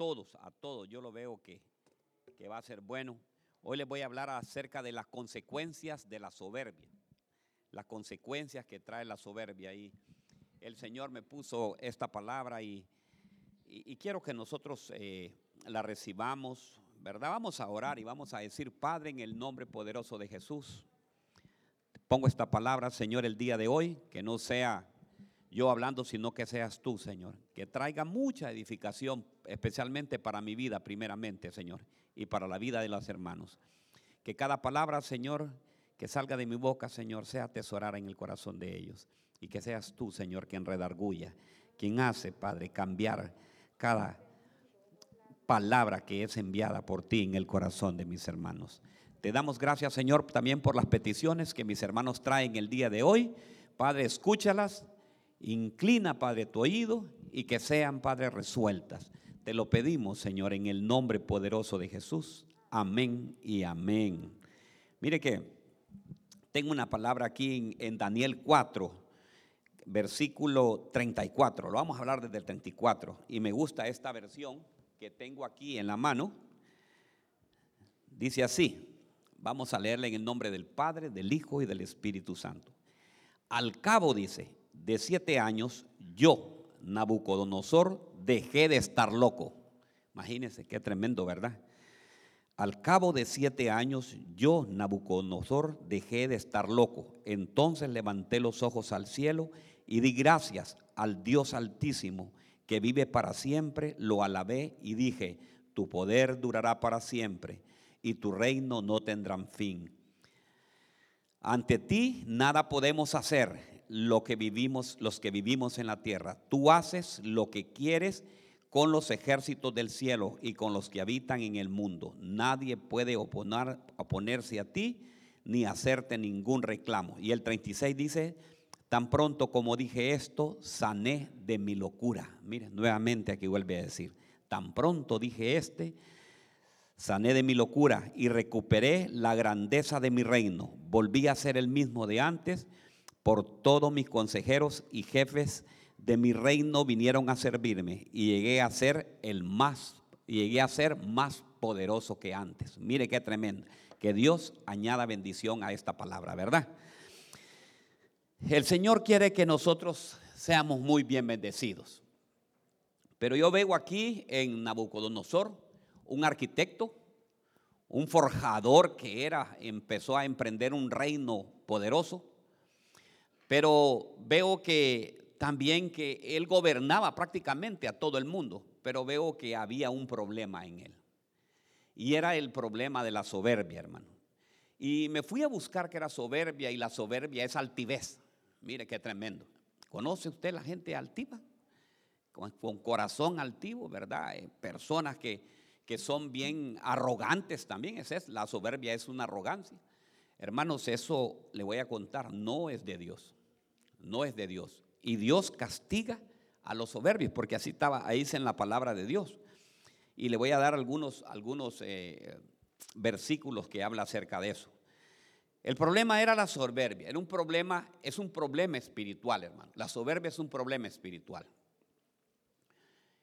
todos, a todos, yo lo veo que, que va a ser bueno. Hoy les voy a hablar acerca de las consecuencias de la soberbia, las consecuencias que trae la soberbia. Y el Señor me puso esta palabra y, y, quiero que nosotros eh, la recibamos, ¿verdad? Vamos a orar y vamos a decir, Padre, en el nombre poderoso de Jesús, pongo esta palabra, Señor, el día de hoy, que no sea yo hablando, sino que seas tú, Señor, que traiga mucha edificación, especialmente para mi vida, primeramente, Señor, y para la vida de los hermanos. Que cada palabra, Señor, que salga de mi boca, Señor, sea atesorada en el corazón de ellos. Y que seas tú, Señor, quien redarguya, quien hace, Padre, cambiar cada palabra que es enviada por ti en el corazón de mis hermanos. Te damos gracias, Señor, también por las peticiones que mis hermanos traen el día de hoy. Padre, escúchalas, inclina, Padre, tu oído y que sean, Padre, resueltas. Te lo pedimos, Señor, en el nombre poderoso de Jesús. Amén y amén. Mire que tengo una palabra aquí en, Daniel 4, versículo 34. Lo vamos a hablar desde el 34. Y me gusta esta versión que tengo aquí en la mano. Dice así. Vamos a leerle en el nombre del Padre, del Hijo y del Espíritu Santo. Al cabo, dice, de siete años, yo, Nabucodonosor, dejé de estar loco. Imagínense qué tremendo, ¿verdad? Al cabo de siete años, yo, Nabucodonosor, dejé de estar loco. Entonces levanté los ojos al cielo y di gracias al Dios Altísimo, que vive para siempre. Lo alabé y dije, tu poder durará para siempre y tu reino no tendrán fin. Ante ti nada podemos hacer lo que vivimos, los que vivimos en la tierra. Tú haces lo que quieres con los ejércitos del cielo y con los que habitan en el mundo. Nadie puede oponer, oponerse a ti ni hacerte ningún reclamo. Y el 36 dice, tan pronto como dije esto, sané de mi locura. Mire, nuevamente aquí vuelve a decir, tan pronto dije este, Sané de mi locura y recuperé la grandeza de mi reino. Volví a ser el mismo de antes. Por todos mis consejeros y jefes de mi reino vinieron a servirme y llegué a ser el más, llegué a ser más poderoso que antes. Mire qué tremendo. Que Dios añada bendición a esta palabra, ¿verdad? El Señor quiere que nosotros seamos muy bien bendecidos. Pero yo veo aquí en Nabucodonosor un arquitecto, un forjador que era, empezó a emprender un reino poderoso, pero veo que también que él gobernaba prácticamente a todo el mundo, pero veo que había un problema en él. Y era el problema de la soberbia, hermano. Y me fui a buscar que era soberbia y la soberbia es altivez. Mire qué tremendo. ¿Conoce usted la gente altiva? Con, corazón altivo, ¿verdad? Eh, personas que que son bien arrogantes también. Es, la soberbia es una arrogancia. Hermanos, eso le voy a contar, no es de Dios. No es de Dios. Y Dios castiga a los soberbios, porque así estaba, ahí dice en la palabra de Dios. Y le voy a dar algunos, algunos eh, versículos que habla acerca de eso. El problema era la soberbia, era un problema, es un problema espiritual, hermano. La soberbia es un problema espiritual.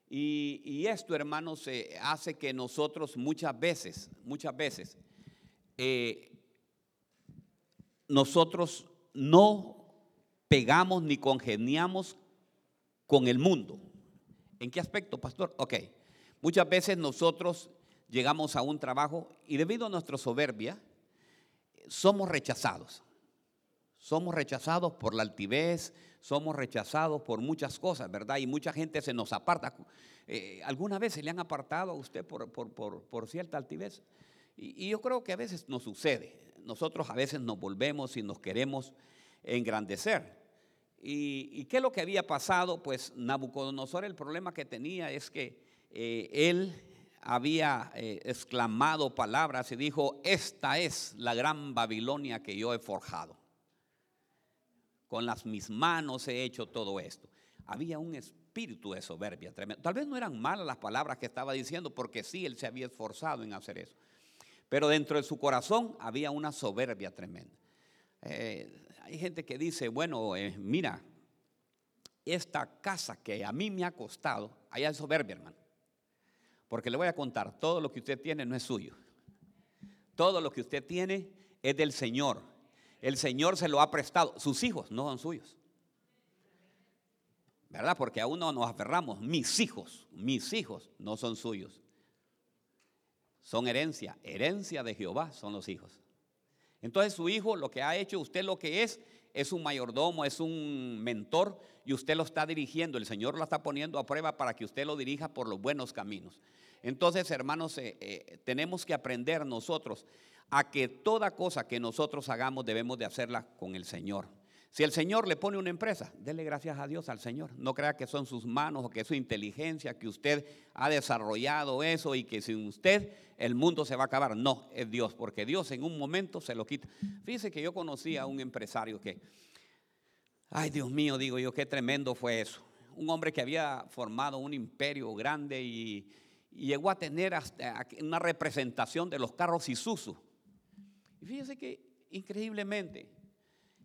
Y, esto, hermanos, hace que nosotros muchas veces, muchas veces, eh, nosotros no pegamos ni congeniamos con el mundo. ¿En qué aspecto, pastor? Ok, muchas veces nosotros llegamos a un trabajo y debido a nuestra soberbia, somos rechazados. Somos rechazados por la altivez, somos rechazados por muchas cosas, ¿verdad? Y mucha gente se nos aparta. Eh, ¿Alguna vez se le han apartado a usted por, por, cierta altivez? Y, yo creo que a veces nos sucede. Nosotros a veces nos volvemos y nos queremos engrandecer. ¿Y, qué es lo que había pasado? Pues Nabucodonosor el problema que tenía es que eh, él había eh, exclamado palabras y dijo, esta es la gran Babilonia que yo he forjado con las mis manos he hecho todo esto. Había un espíritu de soberbia tremendo. Tal vez no eran malas las palabras que estaba diciendo, porque sí, él se había esforzado en hacer eso. Pero dentro de su corazón había una soberbia tremenda. Eh, hay gente que dice, bueno, eh, mira, esta casa que a mí me ha costado, allá es soberbia. Porque le voy a contar, todo lo que usted tiene no es suyo. Todo lo que usted tiene es del Señor. El Señor se lo ha prestado. Sus hijos no son suyos. ¿Verdad? Porque a uno nos aferramos. Mis hijos, mis hijos no son suyos. Son herencia. Herencia de Jehová son los hijos. Entonces su hijo lo que ha hecho, usted lo que es, es un mayordomo, es un mentor y usted lo está dirigiendo. El Señor lo está poniendo a prueba para que usted lo dirija por los buenos caminos. Entonces, hermanos, eh, eh, tenemos que aprender nosotros a que toda cosa que nosotros hagamos debemos de hacerla con el Señor. Si el Señor le pone una empresa, dele gracias a Dios al Señor. No crea que son sus manos o que es su inteligencia, que usted ha desarrollado eso y que sin usted el mundo se va a acabar. No, es Dios, porque Dios en un momento se lo quita. Fíjese que yo conocí a un empresario que, ay Dios mío, digo yo, qué tremendo fue eso. Un hombre que había formado un imperio grande y, llegó a tener hasta una representación de los carros Isuzu. Y fíjese que increíblemente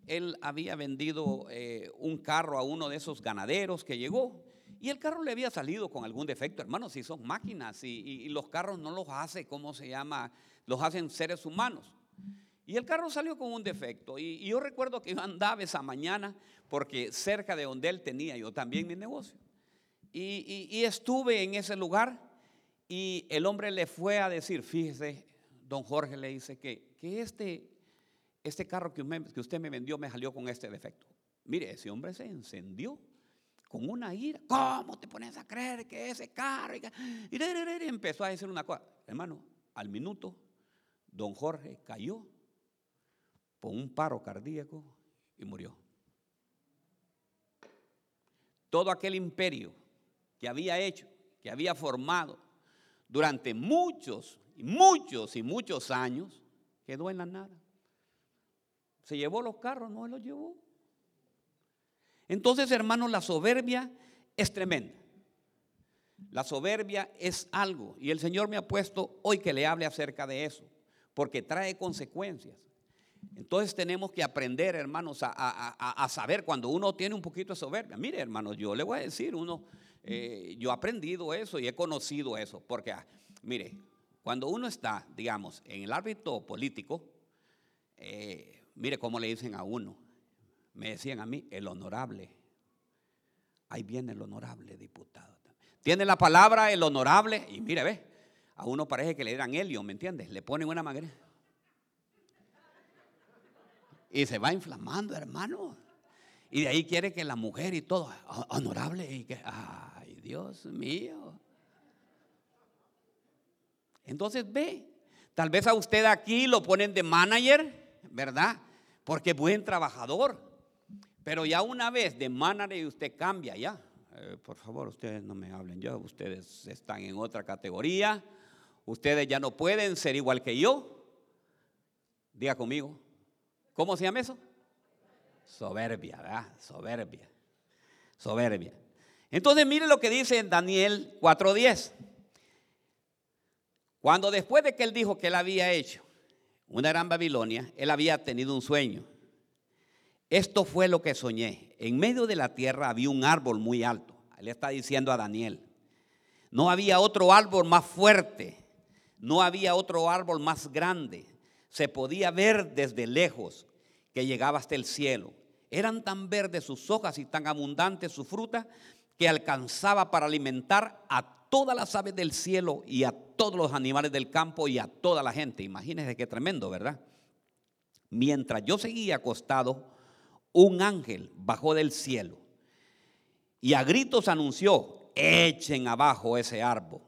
él había vendido eh, un carro a uno de esos ganaderos que llegó y el carro le había salido con algún defecto, hermano, si son máquinas y, los carros no los hace, ¿cómo se llama? Los hacen seres humanos. Y el carro salió con un defecto. Y, yo recuerdo que yo andaba esa mañana porque cerca de donde él tenía yo también mi negocio. Y, estuve en ese lugar y el hombre le fue a decir, fíjese, don Jorge le dice que, que este este carro que, usted me vendió me salió con este defecto. Mire, ese hombre se encendió con una ira. ¿Cómo te pones a creer que ese carro? Y, empezó a decir una cosa. Hermano, al minuto, don Jorge cayó por un paro cardíaco y murió. Todo aquel imperio que había hecho, que había formado durante muchos, muchos y muchos años, quedó en la nada. Se llevó los carros, no los llevó. Entonces, hermanos, la soberbia es tremenda. La soberbia es algo, y el Señor me ha puesto hoy que le hable acerca de eso, porque trae consecuencias. Entonces tenemos que aprender, hermanos, a, saber cuando uno tiene un poquito de soberbia. Mire, hermanos, yo le voy a decir, uno, eh, yo he aprendido eso y he conocido eso, porque, ah, mire, cuando uno está, digamos, en el árbitro político, eh, Mire cómo le dicen a uno. Me decían a mí, el honorable. Ahí viene el honorable diputado. Tiene la palabra el honorable y mire, ve, a uno parece que le dan helio, ¿me entiendes? Le ponen una magre. Y se va inflamando, hermano. Y de ahí quiere que la mujer y todo, honorable. Y que, ay, Dios mío. Entonces ve, tal vez a usted aquí lo ponen de manager ¿verdad? Porque buen trabajador. Pero ya una vez de manager usted cambia ya. Eh, por favor, ustedes no me hablen yo. Ustedes están en otra categoría. Ustedes ya no pueden ser igual que yo. Diga conmigo. ¿Cómo se llama eso? Soberbia, ¿verdad? Soberbia. Soberbia. Entonces mire lo que dice en Daniel 4:10. Cuando después de que él dijo que él había hecho una gran Babilonia, él había tenido un sueño. Esto fue lo que soñé. En medio de la tierra había un árbol muy alto. Él está diciendo a Daniel. No había otro árbol más fuerte. No había otro árbol más grande. Se podía ver desde lejos que llegaba hasta el cielo. Eran tan verdes sus hojas y tan abundantes su fruta que alcanzaba para alimentar a todas las aves del cielo y a todos los animales del campo y a toda la gente. Imagínense qué tremendo, ¿verdad? Mientras yo seguía acostado, un ángel bajó del cielo y a gritos anunció, echen abajo ese árbol,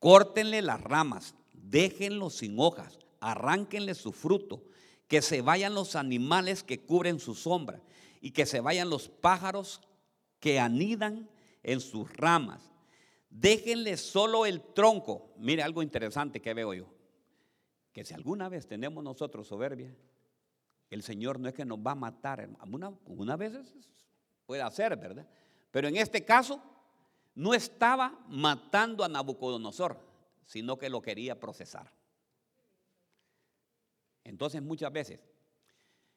córtenle las ramas, déjenlo sin hojas, arránquenle su fruto, que se vayan los animales que cubren su sombra y que se vayan los pájaros que anidan en sus ramas Déjenle solo el tronco. Mire algo interesante que veo yo. Que si alguna vez tenemos nosotros soberbia, el Señor no es que nos va a matar. Una, una vez puede hacer, ¿verdad? Pero en este caso no estaba matando a Nabucodonosor, sino que lo quería procesar. Entonces muchas veces,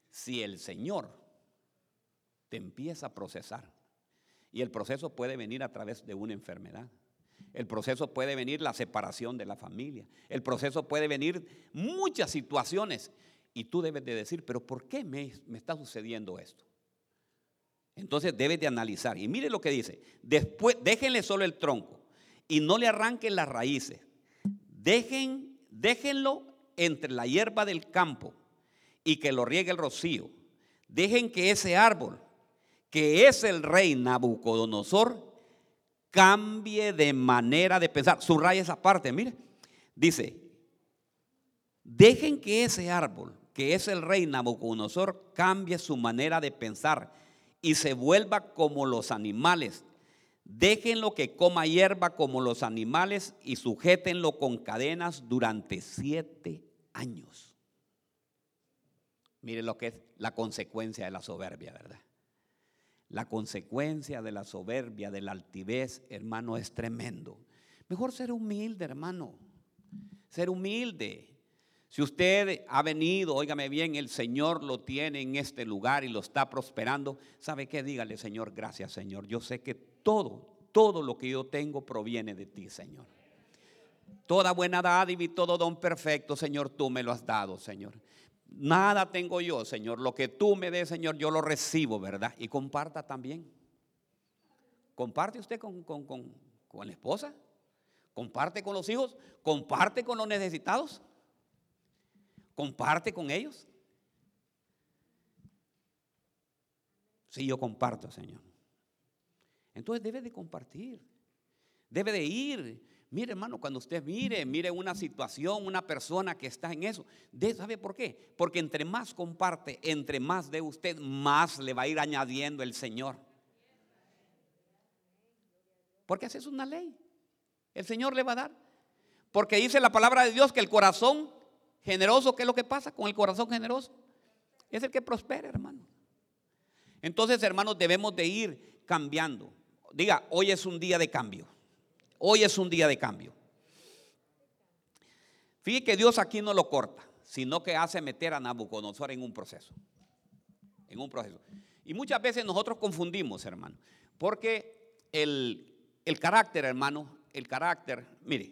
si el Señor te empieza a procesar, y el proceso puede venir a través de una enfermedad, El proceso puede venir la separación de la familia. El proceso puede venir muchas situaciones. Y tú debes de decir, pero ¿por qué me, está sucediendo esto? Entonces debes de analizar. Y mire lo que dice. Después, déjenle solo el tronco y no le arranquen las raíces. Dejen, déjenlo entre la hierba del campo y que lo riegue el rocío. Dejen que ese árbol, que es el rey Nabucodonosor, cambie de manera de pensar. Subraya esa parte, mire. Dice, dejen que ese árbol, que es el rey Nabucodonosor, cambie su manera de pensar y se vuelva como los animales. Déjenlo que coma hierba como los animales y sujétenlo con cadenas durante siete años. Mire lo que es la consecuencia de la soberbia, ¿verdad? La consecuencia de la soberbia, de la altivez, hermano, es tremendo. Mejor ser humilde, hermano. Ser humilde. Si usted ha venido, óigame bien, el Señor lo tiene en este lugar y lo está prosperando, ¿sabe qué? Dígale, Señor, gracias, Señor. Yo sé que todo, todo lo que yo tengo proviene de ti, Señor. Toda buena dádiva y todo don perfecto, Señor, tú me lo has dado, Señor. Nada tengo yo, Señor. Lo que tú me des, Señor, yo lo recibo, ¿verdad? Y comparta también. Comparte usted con, con, la esposa. Comparte con los hijos. Comparte con los necesitados. Comparte con ellos. Sí, yo comparto, Señor. Entonces debe de compartir. Debe de ir Mire, hermano, cuando usted mire, mire una situación, una persona que está en eso, ¿sabe por qué? Porque entre más comparte, entre más de usted, más le va a ir añadiendo el Señor. Porque así es una ley. El Señor le va a dar. Porque dice la palabra de Dios que el corazón generoso, ¿qué es lo que pasa con el corazón generoso? Es el que prospera, hermano. Entonces, hermanos, debemos de ir cambiando. Diga, hoy es un día de cambio. Hoy es un día de cambio. Fíjate que Dios aquí no lo corta, sino que hace meter a Nabucodonosor en un proceso. En un proceso. Y muchas veces nosotros confundimos, hermano, porque el, el carácter, hermano, el carácter, mire,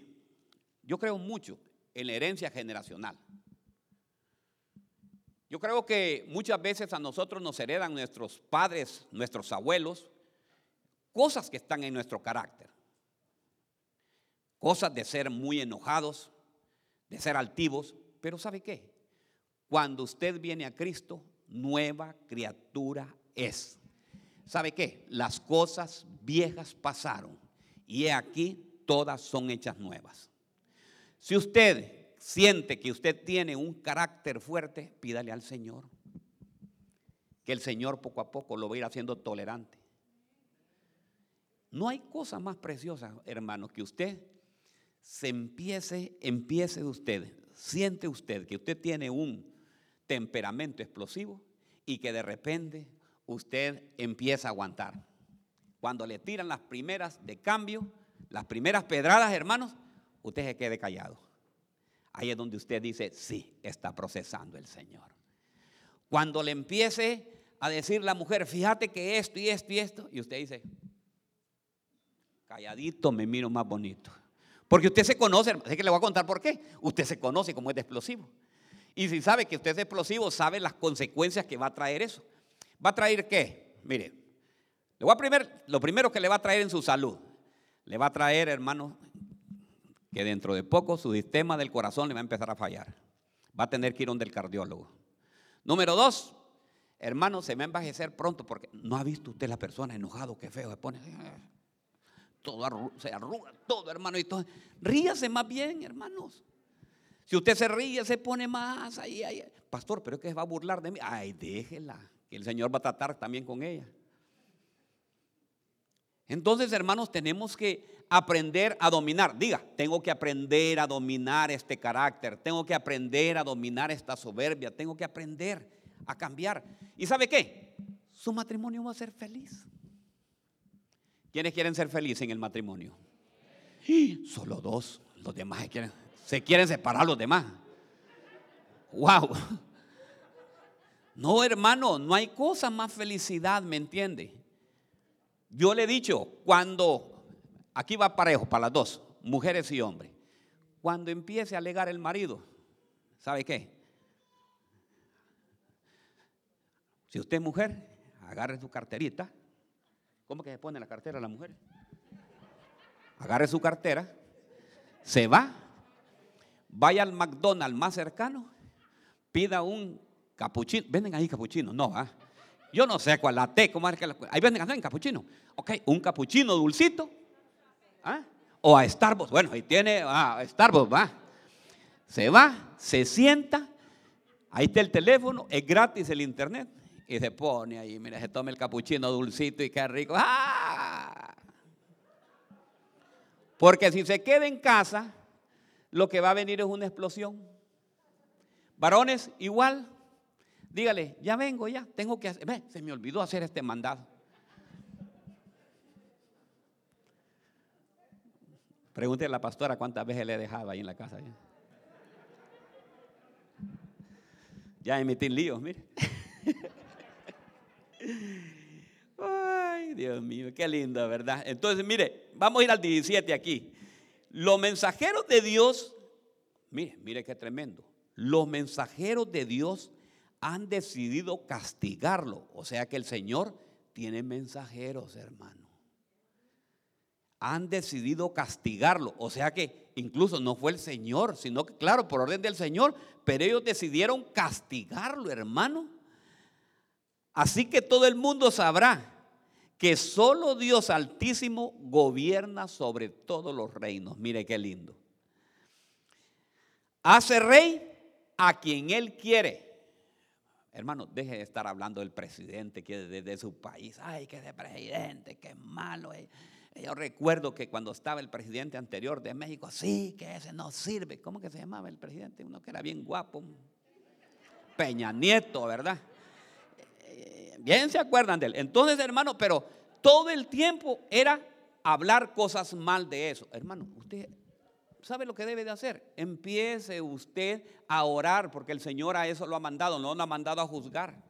yo creo mucho en la herencia generacional. Yo creo que muchas veces a nosotros nos heredan nuestros padres, nuestros abuelos, cosas que están en nuestro carácter cosas de ser muy enojados, de ser altivos, pero ¿sabe qué? Cuando usted viene a Cristo, nueva criatura es. ¿Sabe qué? Las cosas viejas pasaron y aquí todas son hechas nuevas. Si usted siente que usted tiene un carácter fuerte, pídale al Señor. Que el Señor poco a poco lo va a ir haciendo tolerante. No hay cosa más preciosa, hermano, que usted se empiece, empiece usted, siente usted que usted tiene un temperamento explosivo y que de repente usted empieza a aguantar. Cuando le tiran las primeras de cambio, las primeras pedradas, hermanos, usted se quede callado. Ahí es donde usted dice, sí, está procesando el Señor. Cuando le empiece a decir la mujer, fíjate que esto y esto y esto, y usted dice, calladito me miro más bonito. Porque usted se conoce, así que le voy a contar por qué. Usted se conoce como es de explosivo. Y si sabe que usted es explosivo, sabe las consecuencias que va a traer eso. ¿Va a traer qué? Mire, le voy a primer, lo primero que le va a traer en su salud, le va a traer, hermano, que dentro de poco su sistema del corazón le va a empezar a fallar. Va a tener que ir donde el cardiólogo. Número dos, hermano, se va a envejecer pronto porque no ha visto usted la persona enojado, qué feo se pone todo se arruga, todo, hermano. Y todo. Ríase más bien, hermanos. Si usted se ríe, se pone más ahí, ahí. Pastor, pero es que va a burlar de mí. Ay, déjela, que el Señor va a tratar también con ella. Entonces, hermanos, tenemos que aprender a dominar. Diga, tengo que aprender a dominar este carácter, tengo que aprender a dominar esta soberbia, tengo que aprender a cambiar. ¿Y sabe qué? Su matrimonio va a ser feliz. ¿Quiénes quieren ser felices en el matrimonio? Solo dos. Los demás se quieren, se quieren separar los demás. Wow. No, hermano, no hay cosa más felicidad, ¿me entiende? Yo le he dicho, cuando aquí va parejo para las dos, mujeres y hombres. Cuando empiece a alegar el marido, ¿sabe qué? Si usted es mujer, agarre su carterita. ¿Cómo que se pone la cartera la mujer? Agarre su cartera, se va, vaya al McDonald's más cercano, pida un capuchino. ¿Venden ahí capuchino? No, ¿ah? Yo no sé cuál, la té, ¿cómo es que la, Ahí venden en capuchino. Ok, un capuchino dulcito. ¿ah? O a Starbucks. Bueno, ahí tiene a Starbucks, va. Se va, se sienta. Ahí está el teléfono, es gratis el internet. Y se pone ahí, mira, se toma el capuchino dulcito y qué rico. ¡Ah! Porque si se queda en casa, lo que va a venir es una explosión. Varones, igual. Dígale, ya vengo, ya, tengo que hacer. Se me olvidó hacer este mandado. Pregúntele a la pastora cuántas veces le he dejado ahí en la casa. Ya, ya emití líos, mire. Ay, Dios mío, qué lindo, ¿verdad? Entonces, mire, vamos a ir al 17 aquí. Los mensajeros de Dios, mire, mire qué tremendo. Los mensajeros de Dios han decidido castigarlo. O sea que el Señor tiene mensajeros, hermano. Han decidido castigarlo. O sea que incluso no fue el Señor, sino que, claro, por orden del Señor, pero ellos decidieron castigarlo, hermano. Así que todo el mundo sabrá que solo Dios Altísimo gobierna sobre todos los reinos. Mire qué lindo. Hace rey a quien Él quiere. Hermano, deje de estar hablando del presidente que de, su país. Ay, que de presidente, qué malo. es. Yo recuerdo que cuando estaba el presidente anterior de México, sí, que ese no sirve. ¿Cómo que se llamaba el presidente? Uno que era bien guapo. Peña Nieto, ¿verdad? Bien se acuerdan de él. Entonces, hermano, pero todo el tiempo era hablar cosas mal de eso. Hermano, usted sabe lo que debe de hacer. Empiece usted a orar porque el Señor a eso lo ha mandado, no lo ha mandado a juzgar.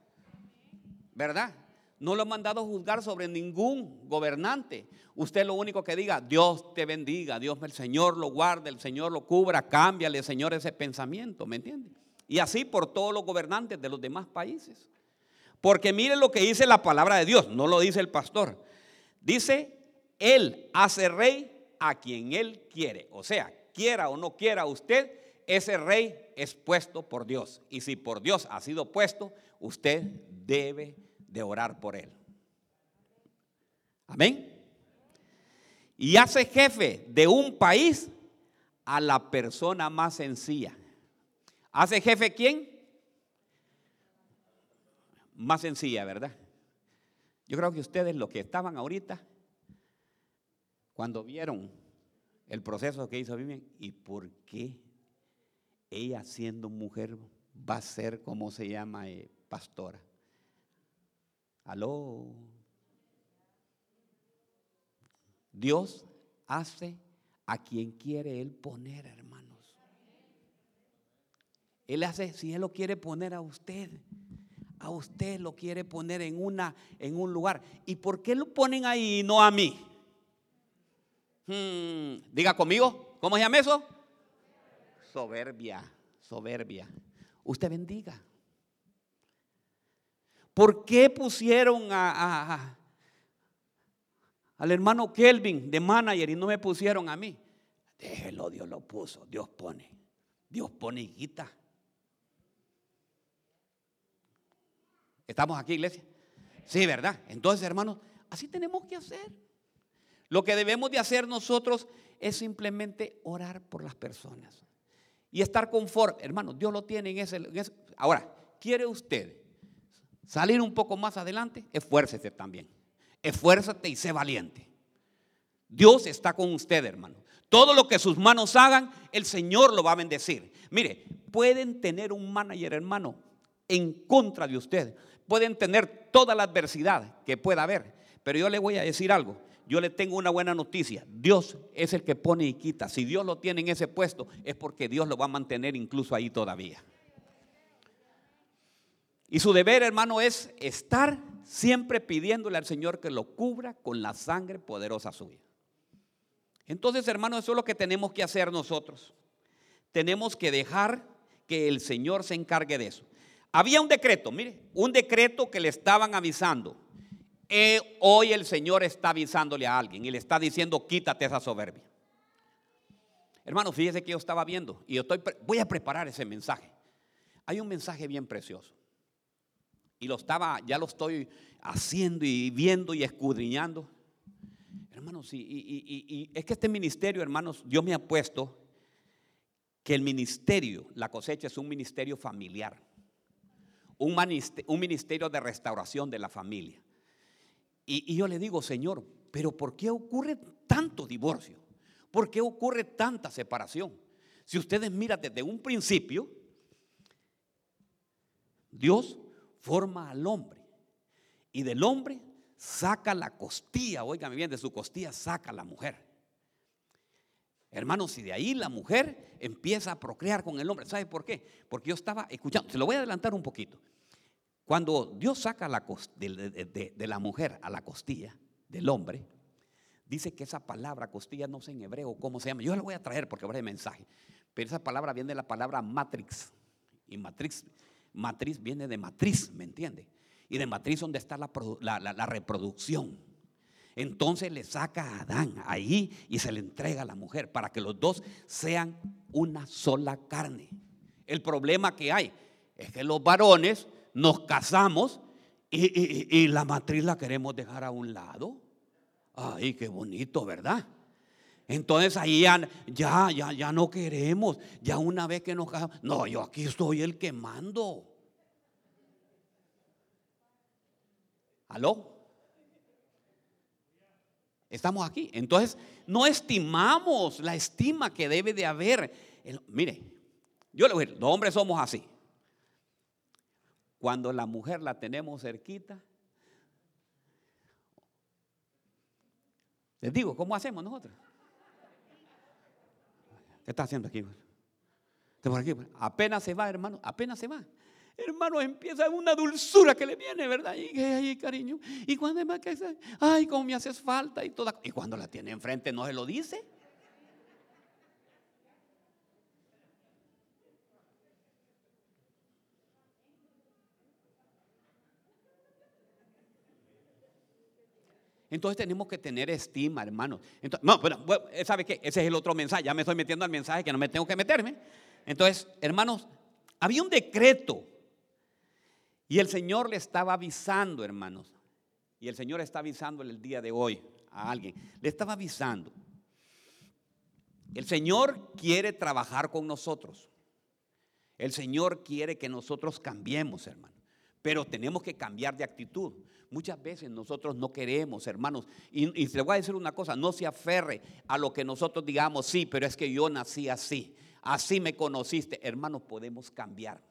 ¿Verdad? No lo ha mandado a juzgar sobre ningún gobernante. Usted lo único que diga, Dios te bendiga, Dios el Señor lo guarde, el Señor lo cubra, cámbiale, Señor, ese pensamiento, ¿me entiende? Y así por todos los gobernantes de los demás países. Porque mire lo que dice la palabra de Dios, no lo dice el pastor. Dice, Él hace rey a quien Él quiere. O sea, quiera o no quiera usted, ese rey es puesto por Dios. Y si por Dios ha sido puesto, usted debe de orar por Él. Amén. Y hace jefe de un país a la persona más sencilla. ¿Hace jefe quién? Más sencilla, ¿verdad? Yo creo que ustedes, los que estaban ahorita, cuando vieron el proceso que hizo Vivian, ¿y por qué ella siendo mujer va a ser, como se llama, eh, pastora? Aló. Dios hace a quien quiere Él poner, hermanos. Él hace, si Él lo quiere poner a usted, a usted lo quiere poner en, una, en un lugar. ¿Y por qué lo ponen ahí y no a mí? Hmm, diga conmigo, ¿cómo se llama eso? Soberbia, soberbia. Usted bendiga. ¿Por qué pusieron a, al hermano Kelvin de manager y no me pusieron a mí? Déjelo, Dios lo puso, Dios pone. Dios pone hijita. ¿Estamos aquí, iglesia? Sí, ¿verdad? Entonces, hermanos, así tenemos que hacer. Lo que debemos de hacer nosotros es simplemente orar por las personas y estar conforme. Hermano, Dios lo tiene en ese, en ese. Ahora, ¿quiere usted salir un poco más adelante? Esfuércese también. Esfuérzate y sé valiente. Dios está con usted, hermano. Todo lo que sus manos hagan, el Señor lo va a bendecir. Mire, pueden tener un manager, hermano, en contra de usted pueden tener toda la adversidad que pueda haber. Pero yo le voy a decir algo. Yo le tengo una buena noticia. Dios es el que pone y quita. Si Dios lo tiene en ese puesto, es porque Dios lo va a mantener incluso ahí todavía. Y su deber, hermano, es estar siempre pidiéndole al Señor que lo cubra con la sangre poderosa suya. Entonces, hermanos, eso es lo que tenemos que hacer nosotros. Tenemos que dejar que el Señor se encargue de eso. Había un decreto, mire, un decreto que le estaban avisando. Eh, hoy el Señor está avisándole a alguien y le está diciendo, quítate esa soberbia. Hermano, fíjese que yo estaba viendo y yo estoy, voy a preparar ese mensaje. Hay un mensaje bien precioso. Y lo estaba, ya lo estoy haciendo y viendo y escudriñando. Hermanos, y, y es que este ministerio, hermanos, Dios me ha puesto que el ministerio, la cosecha es un ministerio familiar, un ministerio de restauración de la familia. Y, yo le digo, Señor, pero ¿por qué ocurre tanto divorcio? ¿Por qué ocurre tanta separación? Si ustedes miran desde un principio, Dios forma al hombre y del hombre saca la costilla, oígame bien, de su costilla saca la mujer. Hermanos, y de ahí la mujer empieza a procrear con el hombre. ¿Sabe por qué? Porque yo estaba escuchando, se lo voy a adelantar un poquito. Cuando Dios saca la de, de, la mujer a la costilla del hombre, dice que esa palabra costilla, no sé en hebreo cómo se llama, yo la voy a traer porque habrá mensaje, pero esa palabra viene de la palabra matrix, y matrix, matriz viene de matriz, ¿me entiende? Y de matriz donde está la, la reproducción. Entonces le saca a Adán ahí y se le entrega a la mujer para que los dos sean una sola carne. El problema que hay es que los varones nos casamos y, la matriz la queremos dejar a un lado. Ay, qué bonito, ¿verdad? Entonces ahí ya, ya, ya, ya no queremos. Ya una vez que nos casamos, no, yo aquí soy el que mando. ¿Aló? Estamos aquí. Entonces, no estimamos la estima que debe de haber. mire, yo le voy a decir, los hombres somos así. Cuando la mujer la tenemos cerquita, les digo, ¿cómo hacemos nosotros? ¿Qué está haciendo aquí? Por aquí? Apenas se va, hermano, apenas se va hermano, empieza una dulzura que le viene, ¿verdad? Y ay, cariño. Y cuando más que ay, cómo me haces falta y toda. Y cuando la tiene enfrente, no se lo dice. Entonces tenemos que tener estima, hermano. Entonces, no, pero, ¿sabe qué? Ese es el otro mensaje. Ya me estoy metiendo al mensaje que no me tengo que meterme. Entonces, hermanos, había un decreto y el Señor le estaba avisando, hermanos. Y el Señor está avisando el día de hoy a alguien. Le estaba avisando. El Señor quiere trabajar con nosotros. El Señor quiere que nosotros cambiemos, hermano. Pero tenemos que cambiar de actitud. Muchas veces nosotros no queremos, hermanos. Y, y le voy a decir una cosa, no se aferre a lo que nosotros digamos, sí, pero es que yo nací así. Así me conociste. Hermanos, podemos cambiar.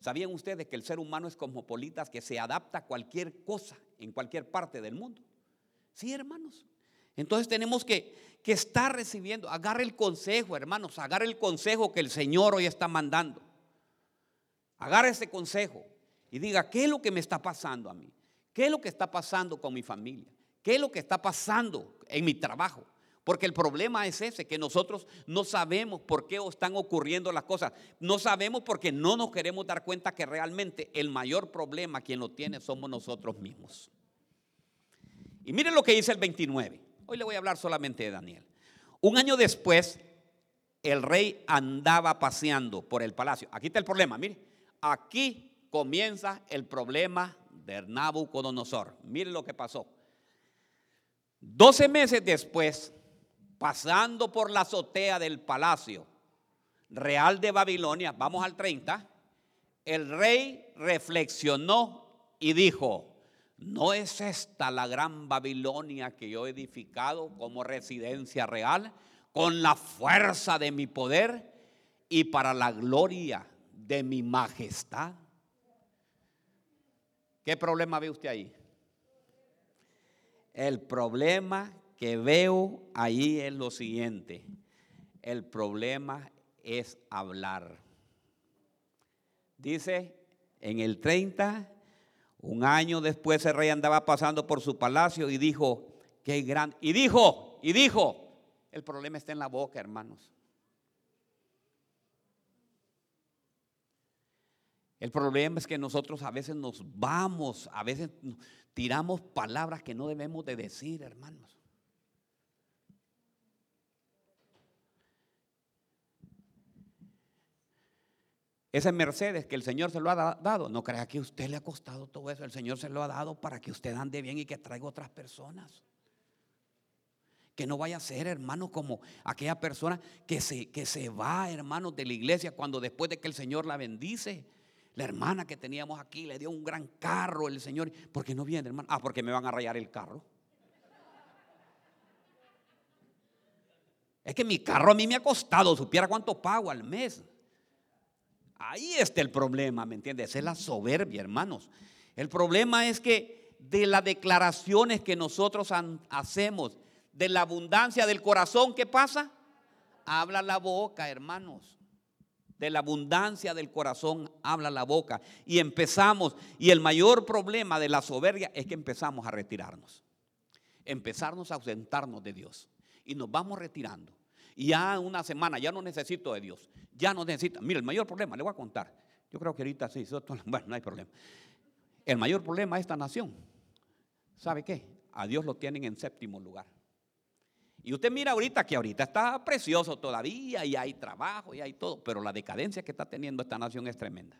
¿Sabían ustedes que el ser humano es cosmopolita, que se adapta a cualquier cosa en cualquier parte del mundo? Sí, hermanos. Entonces tenemos que, que estar recibiendo, agarre el consejo, hermanos, agarre el consejo que el Señor hoy está mandando. Agarre ese consejo y diga, ¿qué es lo que me está pasando a mí? ¿Qué es lo que está pasando con mi familia? ¿Qué es lo que está pasando en mi trabajo? Porque el problema es ese, que nosotros no sabemos por qué están ocurriendo las cosas. No sabemos porque no nos queremos dar cuenta que realmente el mayor problema quien lo tiene somos nosotros mismos. Y miren lo que dice el 29. Hoy le voy a hablar solamente de Daniel. Un año después, el rey andaba paseando por el palacio. Aquí está el problema, mire. Aquí comienza el problema de Nabucodonosor. Mire lo que pasó. Doce meses después, pasando por la azotea del palacio real de Babilonia, vamos al 30, el rey reflexionó y dijo, ¿no es esta la gran Babilonia que yo he edificado como residencia real con la fuerza de mi poder y para la gloria de mi majestad? ¿Qué problema ve usted ahí? El problema que veo ahí es lo siguiente. El problema es hablar. Dice, en el 30, un año después el rey andaba pasando por su palacio y dijo, qué grande. Y dijo, y dijo, el problema está en la boca, hermanos. El problema es que nosotros a veces nos vamos, a veces tiramos palabras que no debemos de decir, hermanos. Ese Mercedes que el Señor se lo ha dado, no crea que usted le ha costado todo eso. El Señor se lo ha dado para que usted ande bien y que traiga otras personas. Que no vaya a ser, hermano, como aquella persona que se, que se va, hermano, de la iglesia cuando después de que el Señor la bendice. La hermana que teníamos aquí le dio un gran carro el Señor. ¿Por qué no viene, hermano? Ah, porque me van a rayar el carro. Es que mi carro a mí me ha costado, supiera cuánto pago al mes. Ahí está el problema, ¿me entiendes? Es la soberbia, hermanos. El problema es que de las declaraciones que nosotros hacemos, de la abundancia del corazón, ¿qué pasa? Habla la boca, hermanos. De la abundancia del corazón habla la boca. Y empezamos, y el mayor problema de la soberbia es que empezamos a retirarnos. Empezarnos a ausentarnos de Dios. Y nos vamos retirando. Y ya una semana, ya no necesito de Dios. Ya no necesito. Mira, el mayor problema, le voy a contar. Yo creo que ahorita sí, bueno, no hay problema. El mayor problema de esta nación, ¿sabe qué? A Dios lo tienen en séptimo lugar. Y usted mira ahorita que ahorita está precioso todavía y hay trabajo y hay todo, pero la decadencia que está teniendo esta nación es tremenda.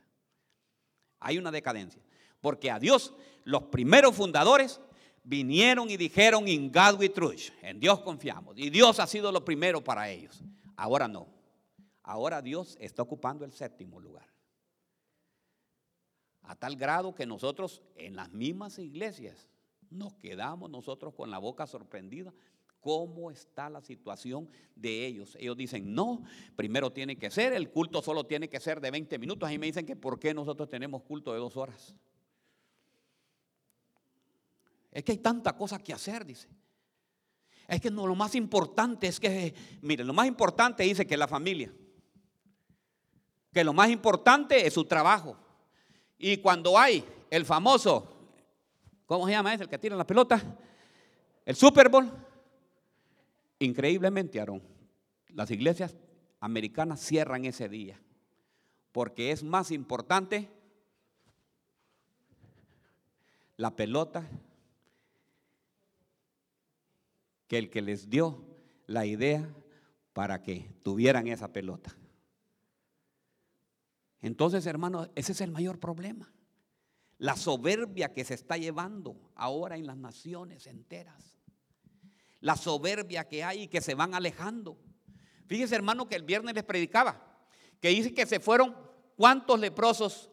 Hay una decadencia. Porque a Dios, los primeros fundadores vinieron y dijeron, in God we trust, en Dios confiamos. Y Dios ha sido lo primero para ellos. Ahora no. Ahora Dios está ocupando el séptimo lugar. A tal grado que nosotros en las mismas iglesias nos quedamos nosotros con la boca sorprendida cómo está la situación de ellos. Ellos dicen, no, primero tiene que ser, el culto solo tiene que ser de 20 minutos. Ahí me dicen que por qué nosotros tenemos culto de dos horas. Es que hay tanta cosa que hacer, dice. Es que no, lo más importante es que, mire, lo más importante dice que la familia. Que lo más importante es su trabajo. Y cuando hay el famoso, ¿cómo se llama ese? El que tira la pelota. El Super Bowl. Increíblemente, Aarón, las iglesias americanas cierran ese día. Porque es más importante la pelota que el que les dio la idea para que tuvieran esa pelota. Entonces, hermanos, ese es el mayor problema. La soberbia que se está llevando ahora en las naciones enteras. La soberbia que hay y que se van alejando. Fíjese, hermano, que el viernes les predicaba, que dice que se fueron cuántos leprosos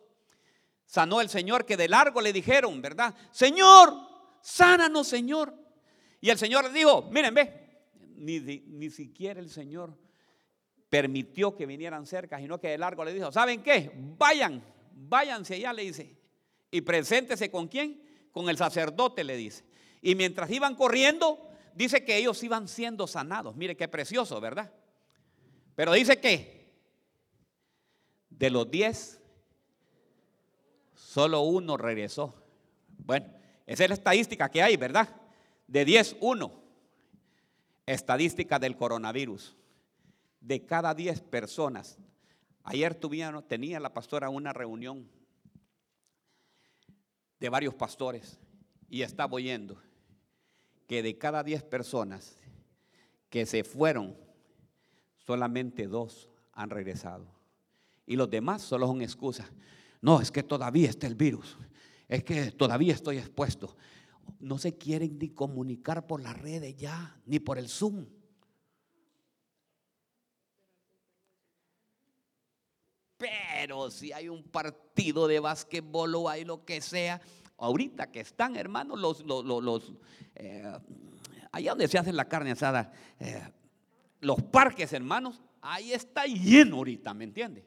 sanó el Señor, que de largo le dijeron, ¿verdad? Señor, sánanos, Señor. Y el Señor les dijo, miren, ve, ni, ni siquiera el Señor permitió que vinieran cerca, sino que de largo le dijo, ¿saben qué? Vayan, váyanse allá, le dice. Y preséntese con quién? Con el sacerdote, le dice. Y mientras iban corriendo, dice que ellos iban siendo sanados. Mire qué precioso, ¿verdad? Pero dice que de los diez, solo uno regresó. Bueno, esa es la estadística que hay, ¿verdad? De 10, 1. Estadística del coronavirus. De cada 10 personas. Ayer tenía la pastora una reunión de varios pastores y estaba oyendo que de cada 10 personas que se fueron, solamente dos han regresado. Y los demás solo son excusas. No, es que todavía está el virus. Es que todavía estoy expuesto no se quieren ni comunicar por las redes ya, ni por el Zoom. Pero si hay un partido de básquetbol o hay lo que sea, ahorita que están, hermanos, los, los, eh, allá donde se hace la carne asada, eh, los parques, hermanos, ahí está lleno ahorita, ¿me entiende?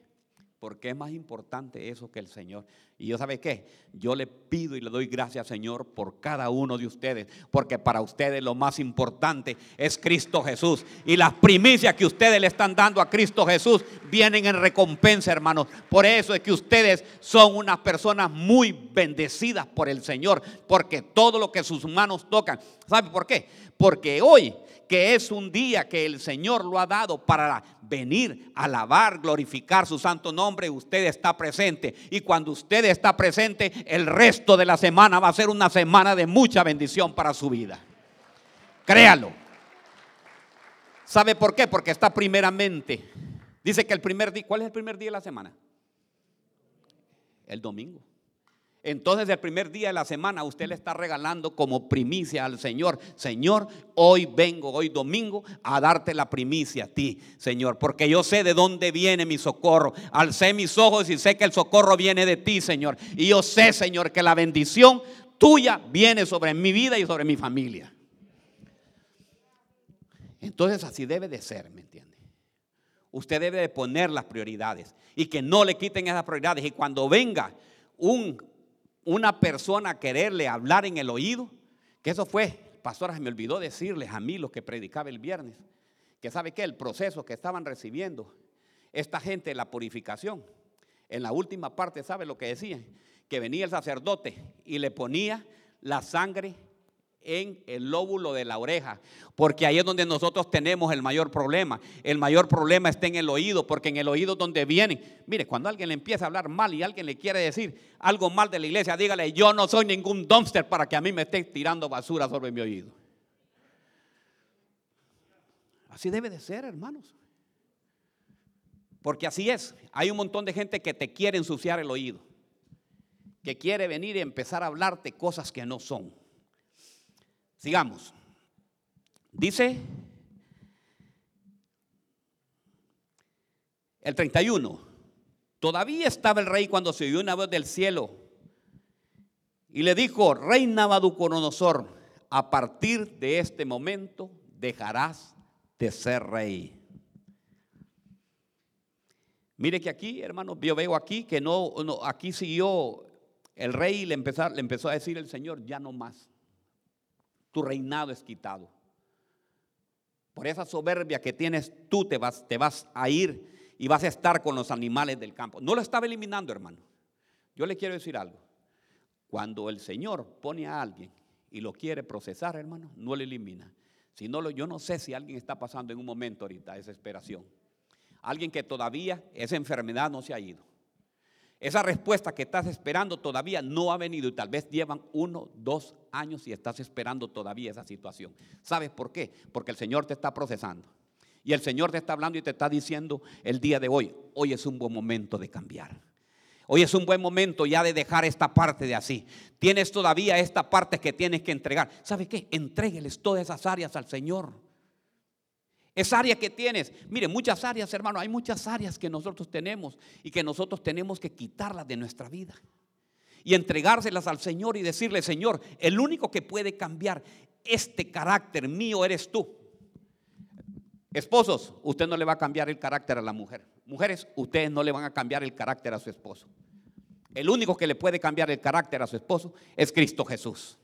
Porque es más importante eso que el Señor. Y yo sabe qué, yo le pido y le doy gracias Señor por cada uno de ustedes, porque para ustedes lo más importante es Cristo Jesús. Y las primicias que ustedes le están dando a Cristo Jesús vienen en recompensa, hermanos. Por eso es que ustedes son unas personas muy bendecidas por el Señor, porque todo lo que sus manos tocan, ¿sabe por qué? Porque hoy que es un día que el Señor lo ha dado para venir a alabar, glorificar su santo nombre, usted está presente. Y cuando usted está presente, el resto de la semana va a ser una semana de mucha bendición para su vida. Créalo. ¿Sabe por qué? Porque está primeramente. Dice que el primer día, ¿cuál es el primer día de la semana? El domingo. Entonces el primer día de la semana usted le está regalando como primicia al Señor. Señor, hoy vengo, hoy domingo, a darte la primicia a ti, Señor, porque yo sé de dónde viene mi socorro. Alcé mis ojos y sé que el socorro viene de ti, Señor. Y yo sé, Señor, que la bendición tuya viene sobre mi vida y sobre mi familia. Entonces así debe de ser, ¿me entiende? Usted debe de poner las prioridades y que no le quiten esas prioridades. Y cuando venga un una persona quererle hablar en el oído, que eso fue, pastora, me olvidó decirles a mí lo que predicaba el viernes, que sabe que el proceso que estaban recibiendo esta gente de la purificación, en la última parte, ¿sabe lo que decían? Que venía el sacerdote y le ponía la sangre en el lóbulo de la oreja, porque ahí es donde nosotros tenemos el mayor problema. El mayor problema está en el oído, porque en el oído es donde vienen. Mire, cuando alguien le empieza a hablar mal y alguien le quiere decir algo mal de la iglesia, dígale, yo no soy ningún dumpster para que a mí me esté tirando basura sobre mi oído. Así debe de ser, hermanos. Porque así es. Hay un montón de gente que te quiere ensuciar el oído, que quiere venir y empezar a hablarte cosas que no son. Sigamos. Dice el 31. Todavía estaba el rey cuando se oyó una voz del cielo y le dijo, rey Nabucodonosor, a partir de este momento dejarás de ser rey. Mire que aquí, hermano, yo veo aquí que no, aquí siguió el rey y le le empezó a decir el Señor, ya no más tu reinado es quitado. Por esa soberbia que tienes, tú te vas, te vas a ir y vas a estar con los animales del campo. No lo estaba eliminando, hermano. Yo le quiero decir algo. Cuando el Señor pone a alguien y lo quiere procesar, hermano, no lo elimina. Si no, yo no sé si alguien está pasando en un momento ahorita desesperación. Alguien que todavía esa enfermedad no se ha ido. Esa respuesta que estás esperando todavía no ha venido y tal vez llevan uno, dos años y estás esperando todavía esa situación. ¿Sabes por qué? Porque el Señor te está procesando. Y el Señor te está hablando y te está diciendo el día de hoy, hoy es un buen momento de cambiar. Hoy es un buen momento ya de dejar esta parte de así. Tienes todavía esta parte que tienes que entregar. ¿Sabes qué? Entrégueles todas esas áreas al Señor. Esa área que tienes, mire, muchas áreas, hermano, hay muchas áreas que nosotros tenemos y que nosotros tenemos que quitarlas de nuestra vida y entregárselas al Señor y decirle, Señor, el único que puede cambiar este carácter mío eres tú. Esposos, usted no le va a cambiar el carácter a la mujer. Mujeres, ustedes no le van a cambiar el carácter a su esposo. El único que le puede cambiar el carácter a su esposo es Cristo Jesús.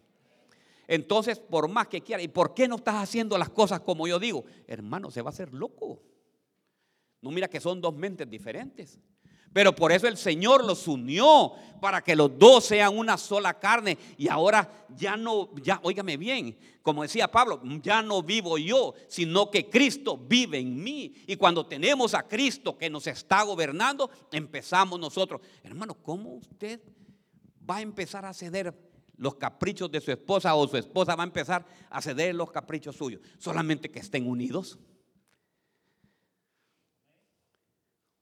Entonces, por más que quiera, ¿y por qué no estás haciendo las cosas como yo digo? Hermano, se va a hacer loco. No mira que son dos mentes diferentes. Pero por eso el Señor los unió para que los dos sean una sola carne. Y ahora ya no, ya, óigame bien, como decía Pablo, ya no vivo yo, sino que Cristo vive en mí. Y cuando tenemos a Cristo que nos está gobernando, empezamos nosotros. Hermano, ¿cómo usted va a empezar a ceder los caprichos de su esposa o su esposa va a empezar a ceder los caprichos suyos. Solamente que estén unidos.